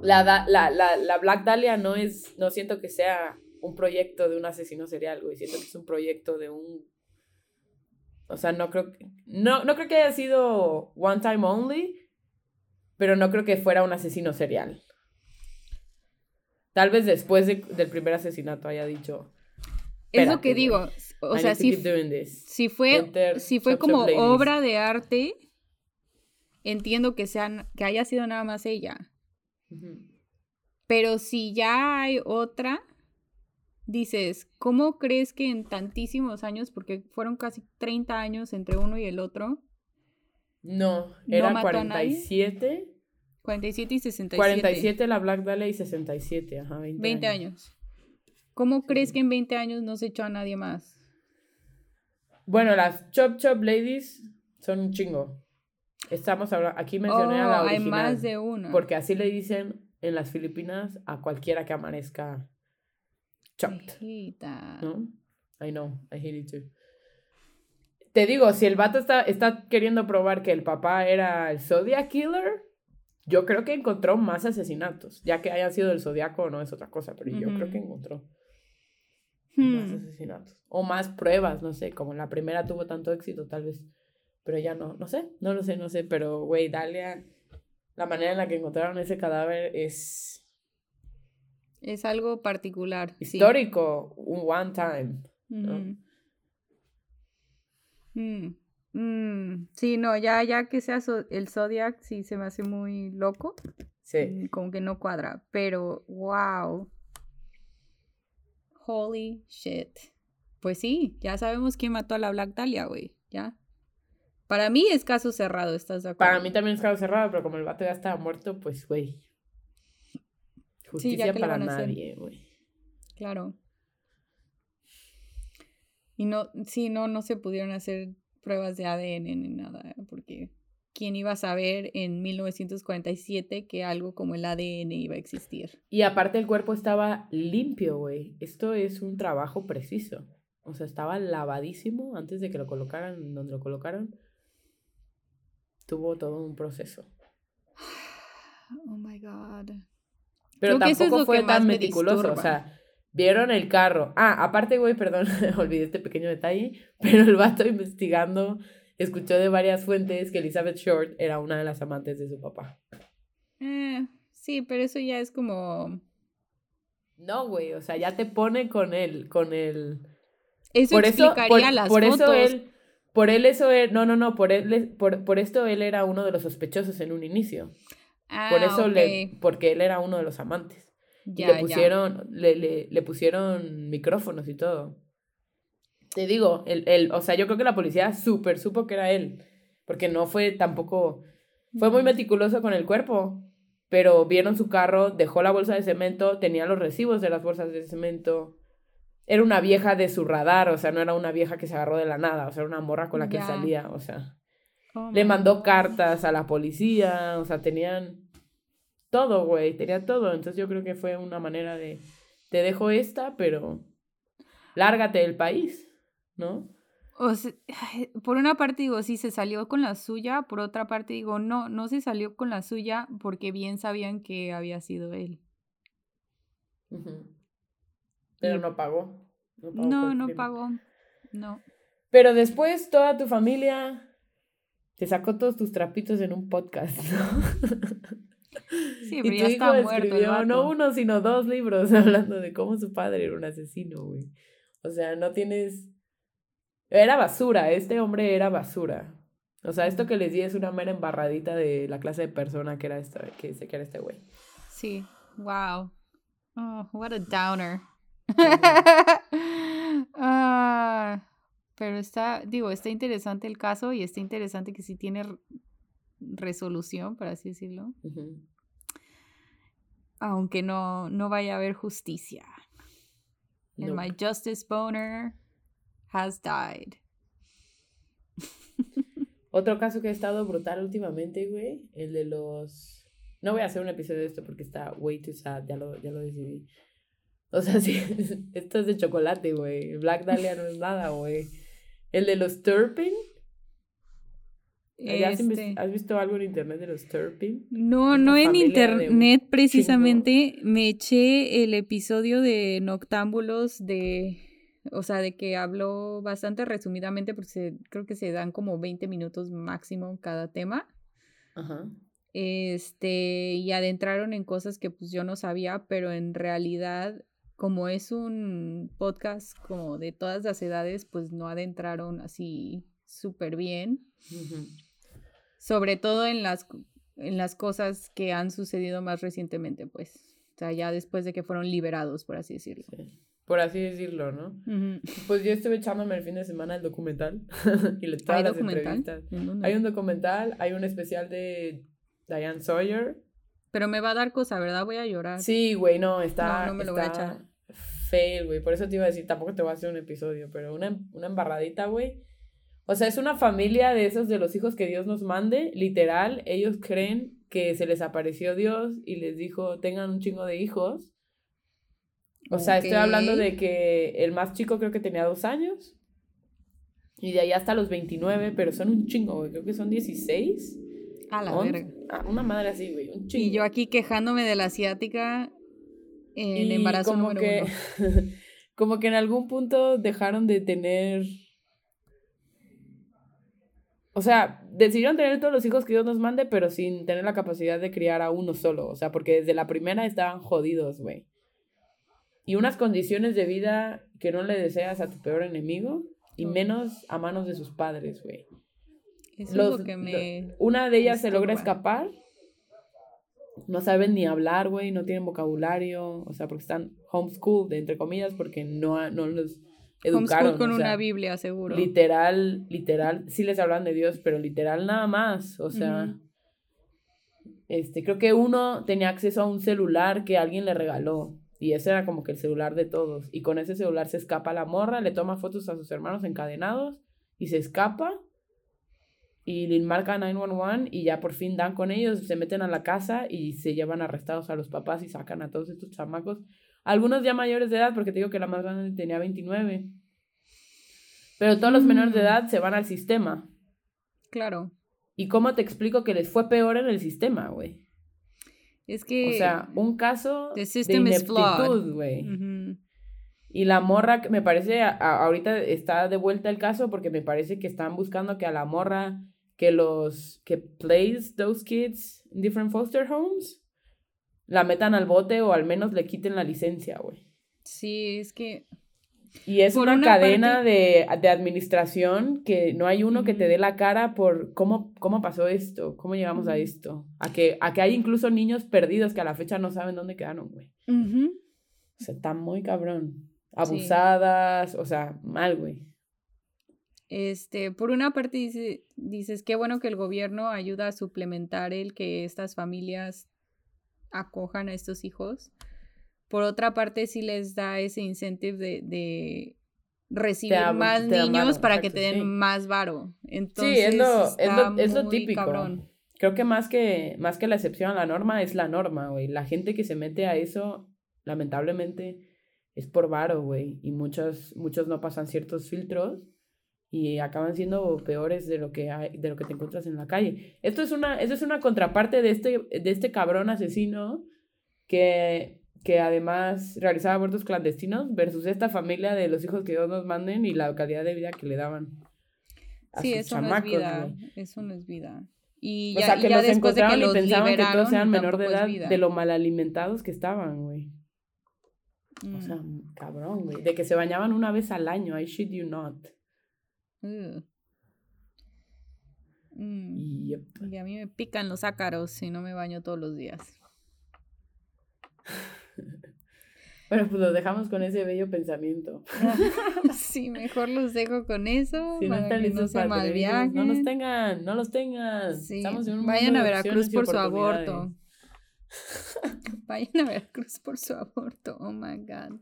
S3: La, la, la, la Black Dahlia no es. No siento que sea un proyecto de un asesino serial, güey. Siento que es un proyecto de un. O sea, no creo que. No, no creo que haya sido one time only. Pero no creo que fuera un asesino serial. Tal vez después de- del primer asesinato haya dicho.
S2: Es lo
S3: "Espérate,
S2: que digo. O
S3: I
S2: sea, si,
S3: keep doing this".
S2: si fue,
S3: Enter
S2: si fue como obra de arte, entiendo que, sean, que haya sido nada más ella.
S3: Ujú.
S2: Pero si ya hay otra, dices, ¿cómo crees que en tantísimos años, porque fueron casi 30 años entre uno y el otro,
S3: No,
S2: ¿No
S3: era
S2: mató a nadie?
S3: 47
S2: 47 y 67.
S3: 47 la Black Dahlia y 67, ajá, 20,
S2: 20 años. ¿Cómo crees que en 20 años no se echó a nadie más?
S3: Bueno, las Chop Chop Ladies son un chingo. Estamos hablando, aquí mencioné a la
S2: Oh, hay
S3: original.
S2: más de una.
S3: Porque así le dicen en las Filipinas a cualquiera que amanezca chopped.
S2: Hijita.
S3: ¿No? I know, I hate it too. Te digo, si el vato está, está queriendo probar que el papá era el Zodiac Killer, yo creo que encontró más asesinatos. Ya que haya sido el Zodiaco no es otra cosa, pero yo creo que encontró más
S2: Hmm.
S3: asesinatos. O más pruebas, no sé, como la primera tuvo tanto éxito, tal vez. Pero ya no, no sé, no lo sé, no sé. Pero, güey, Dalia, la manera en la que encontraron ese cadáver es
S2: Es algo particular. sí.
S3: histórico, un one time. ¿no?
S2: Ujú. Mm, mm, Sí, no, ya, ya que sea el Zodiac, sí se me hace muy loco.
S3: Sí.
S2: mm, Como que no cuadra. Pero, wow. Holy shit. Pues sí, ya sabemos quién mató a la Black Dahlia, güey. Ya. Para mí es caso cerrado, ¿estás de acuerdo?
S3: Para mí también es caso cerrado, pero como el vato ya estaba muerto, pues, güey. Justicia
S2: ¿qué le
S3: para nadie, güey.
S2: Claro. Y no, sí, no, no se pudieron hacer pruebas de ADN ni nada, porque ¿quién iba a saber en 1947 que algo como el ADN iba a existir?
S3: Y aparte el cuerpo estaba limpio, güey. Esto es un trabajo preciso. O sea, estaba lavadísimo antes de que lo colocaran donde lo colocaron. Tuvo todo un proceso. *sighs*
S2: Oh my God.
S3: Pero
S2: Creo que eso es
S3: tampoco fue
S2: más
S3: tan
S2: me
S3: meticuloso. O sea, vieron el carro. Ah, aparte, güey, perdón, *laughs* olvidé este pequeño detalle. Pero el vato investigando escuchó de varias fuentes que Elizabeth Short era una de las amantes de su papá.
S2: Eh, sí, pero eso ya es como...
S3: No, güey, o sea, ya te pone con él, con el...
S2: Eso
S3: por eso,
S2: explicaría
S3: por,
S2: las
S3: por
S2: fotos.
S3: eso él, por él eso él, no, no, no, por él, por, por esto él era uno de los sospechosos en un inicio.
S2: Ah,
S3: por eso le, porque él era uno de los amantes.
S2: Ya,
S3: y le pusieron, le, le, le pusieron micrófonos y todo. Te digo, el, el, o sea, yo creo que la policía súper supo que era él, porque no fue tampoco, fue muy
S2: Ujú.
S3: meticuloso con el cuerpo, pero vieron su carro, dejó la bolsa de cemento, tenía los recibos de las bolsas de cemento. Era una vieja de su radar, o sea, no era una vieja que se agarró de la nada, o sea, era una morra con la que salía, o sea.
S2: Oh
S3: Le mandó cartas a la policía, o sea, tenían todo, güey, tenían todo. Entonces yo creo que fue una manera de, te dejo esta, pero lárgate del país, ¿no?
S2: O sea, por una parte digo, sí, se salió con la suya, por otra parte digo, no, no se salió con la suya porque bien sabían que había sido él.
S3: Pero
S2: Y-
S3: no pagó. No, pagó
S2: No, no pagó. No.
S3: Pero después toda tu familia te sacó todos tus trapitos en un podcast, ¿no? *laughs*
S2: Sí,
S3: Y
S2: pero
S3: tu
S2: ya
S3: hijo
S2: está muerto el
S3: escribió no uno, sino dos libros *laughs* hablando de cómo su padre era un asesino, güey. O sea, no tienes... Era basura, este hombre era basura. O sea, esto que les di es una mera embarradita de la clase de persona que era esta, que que era este güey.
S2: Sí, wow. Oh, what a downer. *laughs* Ah, pero está, digo, está interesante el caso y está interesante que sí tiene resolución, por así decirlo.
S3: Ujú.
S2: Aunque no, no vaya a haber justicia. And
S3: No.
S2: my justice boner has died. *laughs*
S3: Otro caso que ha estado brutal últimamente, güey, el de los... No voy a hacer un episodio de esto porque está way too sad, ya lo, ya lo decidí. O sea, *laughs* sí, esto es de chocolate, güey. Black Dahlia no es nada, güey. El de los Turpin. ¿Ya has, inves-
S2: Este,
S3: has visto algo en internet de los Turpin?
S2: No, no en internet precisamente. Me eché el episodio de Noctámbulos de, o sea, de que habló bastante resumidamente porque se- creo que se dan como 20 minutos máximo cada tema.
S3: Ajá.
S2: Este, y adentraron en cosas que pues yo no sabía, pero en realidad, como es un podcast como de todas las edades, pues no adentraron así súper bien. Sobre todo en las, en las cosas que han sucedido más recientemente, pues. O sea, ya después de que fueron liberados, por así decirlo.
S3: Sí. Por así decirlo, ¿no?
S2: Ujú.
S3: Pues yo estuve echándome el fin de semana el documental *laughs* y le
S2: ¿Hay
S3: las
S2: documental?
S3: Hay un documental, hay un especial de Diane Sawyer
S2: Pero me va a dar cosa, ¿verdad? Voy a llorar.
S3: Sí, güey, no, está.
S2: No, no me lo voy a echar.
S3: Fail, güey. Por eso te iba a decir, tampoco te voy a hacer un episodio, pero una, una embarradita, güey. O sea, es una familia de esos de los hijos que Dios nos mande. Literal, ellos creen que se les apareció Dios y les dijo, tengan un chingo de hijos. O sea, estoy hablando de que el más chico creo que tenía dos años. Y de ahí hasta los 29, pero son un chingo, güey. Creo que son 16.
S2: A la verga.
S3: Ah, una madre así, güey. Un chingo.
S2: Y yo aquí quejándome de la asiática en
S3: Y
S2: embarazo
S3: como
S2: número
S3: que,
S2: uno. *laughs*
S3: como que en algún punto dejaron de tener. O sea, decidieron tener todos los hijos que Dios nos mande, pero sin tener la capacidad de criar a uno solo. O sea, porque desde la primera estaban jodidos, güey. Y unas condiciones de vida que no le deseas a tu peor enemigo, y menos a manos de sus padres, güey.
S2: Eso
S3: Los-
S2: es lo que me...
S3: Una de ellas se logra escapar. No saben ni hablar, güey, no tienen vocabulario, o sea, porque están homeschooled, entre comillas, porque no, no los educaron.
S2: Homeschool con
S3: o sea,
S2: una Biblia, seguro.
S3: Literal, literal, sí les hablan de Dios, pero literal nada más, o sea, este, creo que uno tenía acceso a un celular que alguien le regaló, y ese era como que el celular de todos, y con ese celular se escapa la morra, le toma fotos a sus hermanos encadenados, y se escapa, y le marca 911 y ya por fin dan con ellos, se meten a la casa y se llevan arrestados a los papás y sacan a todos estos chamacos. Algunos ya mayores de edad, porque te digo que la más grande tenía 29. Pero todos los menores de
S2: Mm.
S3: edad se van al sistema.
S2: Claro.
S3: ¿Y cómo te explico que les fue peor en el sistema, güey?
S2: Es que...
S3: O sea, un caso
S2: the
S3: de
S2: system is flawed.
S3: ineptitud, güey. Y la morra, me parece, a- ahorita está de vuelta el caso porque me parece que están buscando que a la morra que los, que plays those kids in different foster homes, la metan al bote o al menos le quiten la licencia, güey.
S2: Sí, es que...
S3: Y es una,
S2: una
S3: cadena
S2: parte-
S3: de, de administración que no hay uno que te dé la cara por cómo, cómo pasó esto, cómo llegamos a esto. A que, a que hay incluso niños perdidos que a la fecha no saben dónde quedaron, güey.
S2: ujú.
S3: O sea, está muy cabrón. Abusadas, o sea, mal, güey.
S2: Este, por una parte dice, dices, qué bueno que el gobierno ayuda a suplementar el que estas familias acojan a estos hijos. Por otra parte, sí les da ese incentive de, de recibir más
S3: te
S2: niños para que te den
S3: sí.
S2: más varo. Entonces,
S3: sí, es lo, es
S2: está
S3: lo, es lo
S2: muy
S3: típico.
S2: cabrón.
S3: Creo que más que más que la excepción a la norma es la norma, güey. La gente que se mete a eso, lamentablemente, es por varo, güey. Y muchos, muchos no pasan ciertos filtros y acaban siendo peores de lo que hay, de lo que te encuentras en la calle. Esto es una, esto es una contraparte de este, de este cabrón asesino que, que además realizaba abortos clandestinos versus esta familia de los hijos que Dios nos manden y la calidad de vida que le daban. a
S2: Sí,
S3: sus
S2: eso no es
S3: chamacos,
S2: vida.
S3: güey.
S2: Eso no es vida. Y
S3: O
S2: ya,
S3: sea,
S2: y
S3: que
S2: ya
S3: los
S2: después de que
S3: y pensaban que todos eran menor de edad de lo mal alimentados que estaban, güey. O
S2: Mm.
S3: sea, cabrón, güey. De que se bañaban una vez al año, I shit you not.
S2: Ugh. Mm.
S3: Y yep.
S2: Y a mí me pican los ácaros si no me baño todos los días. *laughs*
S3: Bueno, pues los dejamos con ese bello pensamiento. *laughs* *laughs*
S2: sí, mejor los dejo con eso.
S3: Si no están
S2: no
S3: listos para
S2: malviajen.
S3: no los tengan, no los tengan.
S2: Sí,
S3: Estamos en un
S2: Vayan a Veracruz por su aborto. Vayan a Veracruz por su aborto. Oh my God.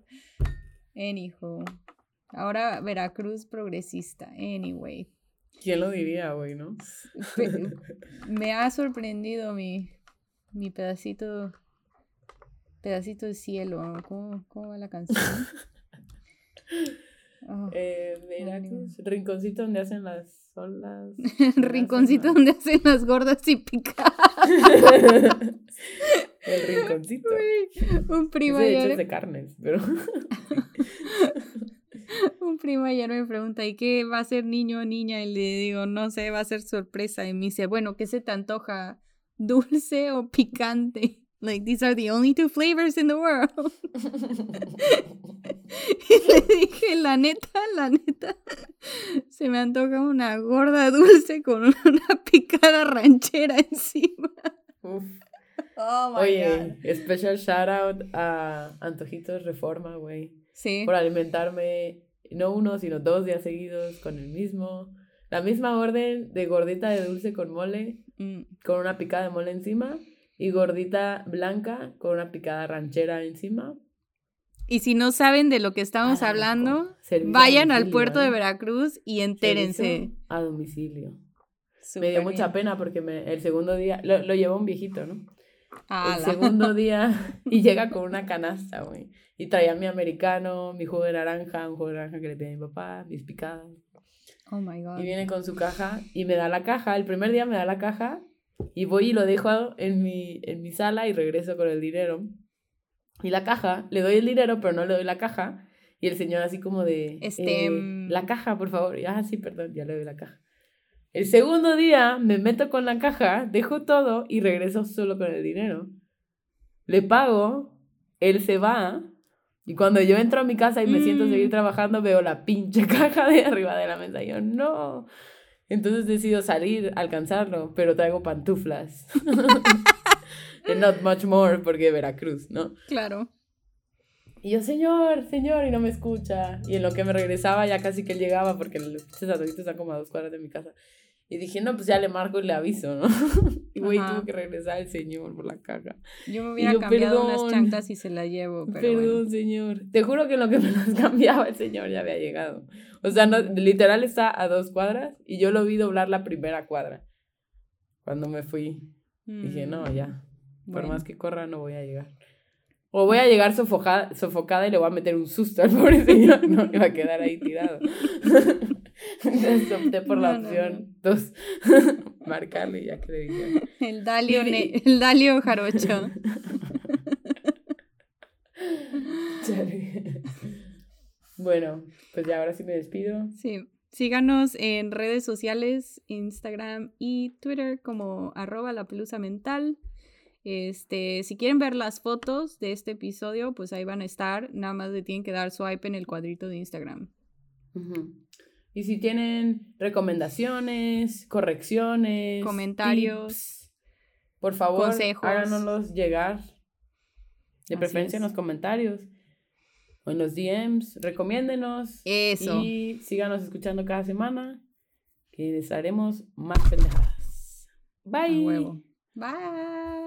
S2: Anyhow. Ahora Veracruz progresista. Anyway.
S3: ¿Quién lo diría, güey, no? *laughs*
S2: Me ha sorprendido mi, mi pedacito pedacito de cielo. ¿Cómo, cómo va la canción? Oh, *laughs*
S3: Eh, Veracruz, rinconcito donde hacen las olas. *laughs*
S2: rinconcito donde hacen las gordas y picadas.
S3: El rinconcito.
S2: Un primo
S3: de hecho es de carnes, pero...
S2: un primo ayer me pregunta, ¿y qué va a ser niño o niña? Y le digo, no sé, va a ser sorpresa. Y me dice, bueno, ¿qué se te antoja? ¿Dulce o picante? *laughs* Like, these are the only two flavors in the world. *laughs* Y le dije, la neta, la neta, se me antoja una gorda dulce con *laughs* una picada ranchera encima.
S3: Uf.
S2: Oh my
S3: Oye, special shout out a Antojitos Reforma, güey.
S2: Sí.
S3: Por alimentarme no uno, sino dos días seguidos con el mismo. La misma orden de gordita de dulce con mole,
S2: Mm,
S3: con una picada de mole encima. y gordita blanca con una picada ranchera encima.
S2: Y si no saben de lo que estamos hablando, vayan al puerto de
S3: ¿eh?
S2: Veracruz y entérense.
S3: A domicilio. me dio mucha
S2: bien.
S3: pena porque me, el segundo día, lo, lo llevó un viejito, ¿no?
S2: Ala.
S3: El segundo *laughs* día y llega con una canasta, güey. Y traía mi americano, mi jugo de naranja, un jugo de naranja que le pedí a mi papá, mis picadas.
S2: Oh my god.
S3: Y viene con su caja y me da la caja. El primer día me da la caja y voy y lo dejo en mi, en mi sala y regreso con el dinero. Y la caja, le doy el dinero, pero no le doy la caja. Y el señor así como de...
S2: Este,
S3: eh,
S2: mm.
S3: la caja, por favor. Y, ah, sí, perdón, ya le doy la caja. El segundo día me meto con la caja, dejo todo y regreso solo con el dinero. Le pago, él se va. Y cuando yo entro a mi casa y me siento a seguir
S2: Mm.
S3: trabajando, veo la pinche *laughs* caja de arriba de la mesa. Y yo, no. Entonces decido salir, alcanzarlo, pero traigo pantuflas. *laughs* And not much more, porque Veracruz, ¿no?
S2: Claro.
S3: Y yo, señor, señor, y no me escucha. Y en lo que me regresaba, ya casi que él llegaba, porque el Cesarito está como a dos cuadras de mi casa. Y dije, no, pues ya le marco y le aviso, ¿no? *laughs* y güey, tuvo que regresar el señor por la caja.
S2: Yo me hubiera
S3: yo,
S2: cambiado
S3: perdón.
S2: unas chanclas y se las llevo, *laughs* pero
S3: Perdón,
S2: bueno.
S3: señor. Te juro que en lo que me las *laughs* cambiaba, el señor ya había llegado. O sea, no, literal está a dos cuadras y yo lo vi doblar la primera cuadra. Cuando me fui, dije,
S2: Mm,
S3: no, ya. Por
S2: bueno.
S3: más que corra, no voy a llegar. O voy a llegar sofocada, sofocada y le voy a meter un susto al pobre señor, ¿no? Y va a quedar ahí tirado. *laughs* Entonces opté por la
S2: No, no,
S3: opción dos, *laughs* marcarle ya que le dije.
S2: El Dalio, *laughs* el Dalio Jarocho.
S3: Chale. Bueno, pues ya ahora sí me despido.
S2: Sí. Síganos en redes sociales, Instagram y Twitter como arroba la pelusa mental. Este, si quieren ver las fotos de este episodio, pues ahí van a estar. Nada más le tienen que dar swipe en el cuadrito de Instagram.
S3: Ujú. Y si tienen recomendaciones, correcciones,
S2: Comentarios.
S3: tips, por favor,
S2: consejos.
S3: háganoslos llegar. De
S2: Así
S3: preferencia en los comentarios o en los DMs. Recomiéndenos.
S2: Eso.
S3: Y síganos escuchando cada semana. Que les haremos más pendejadas. Bye.
S2: Bye.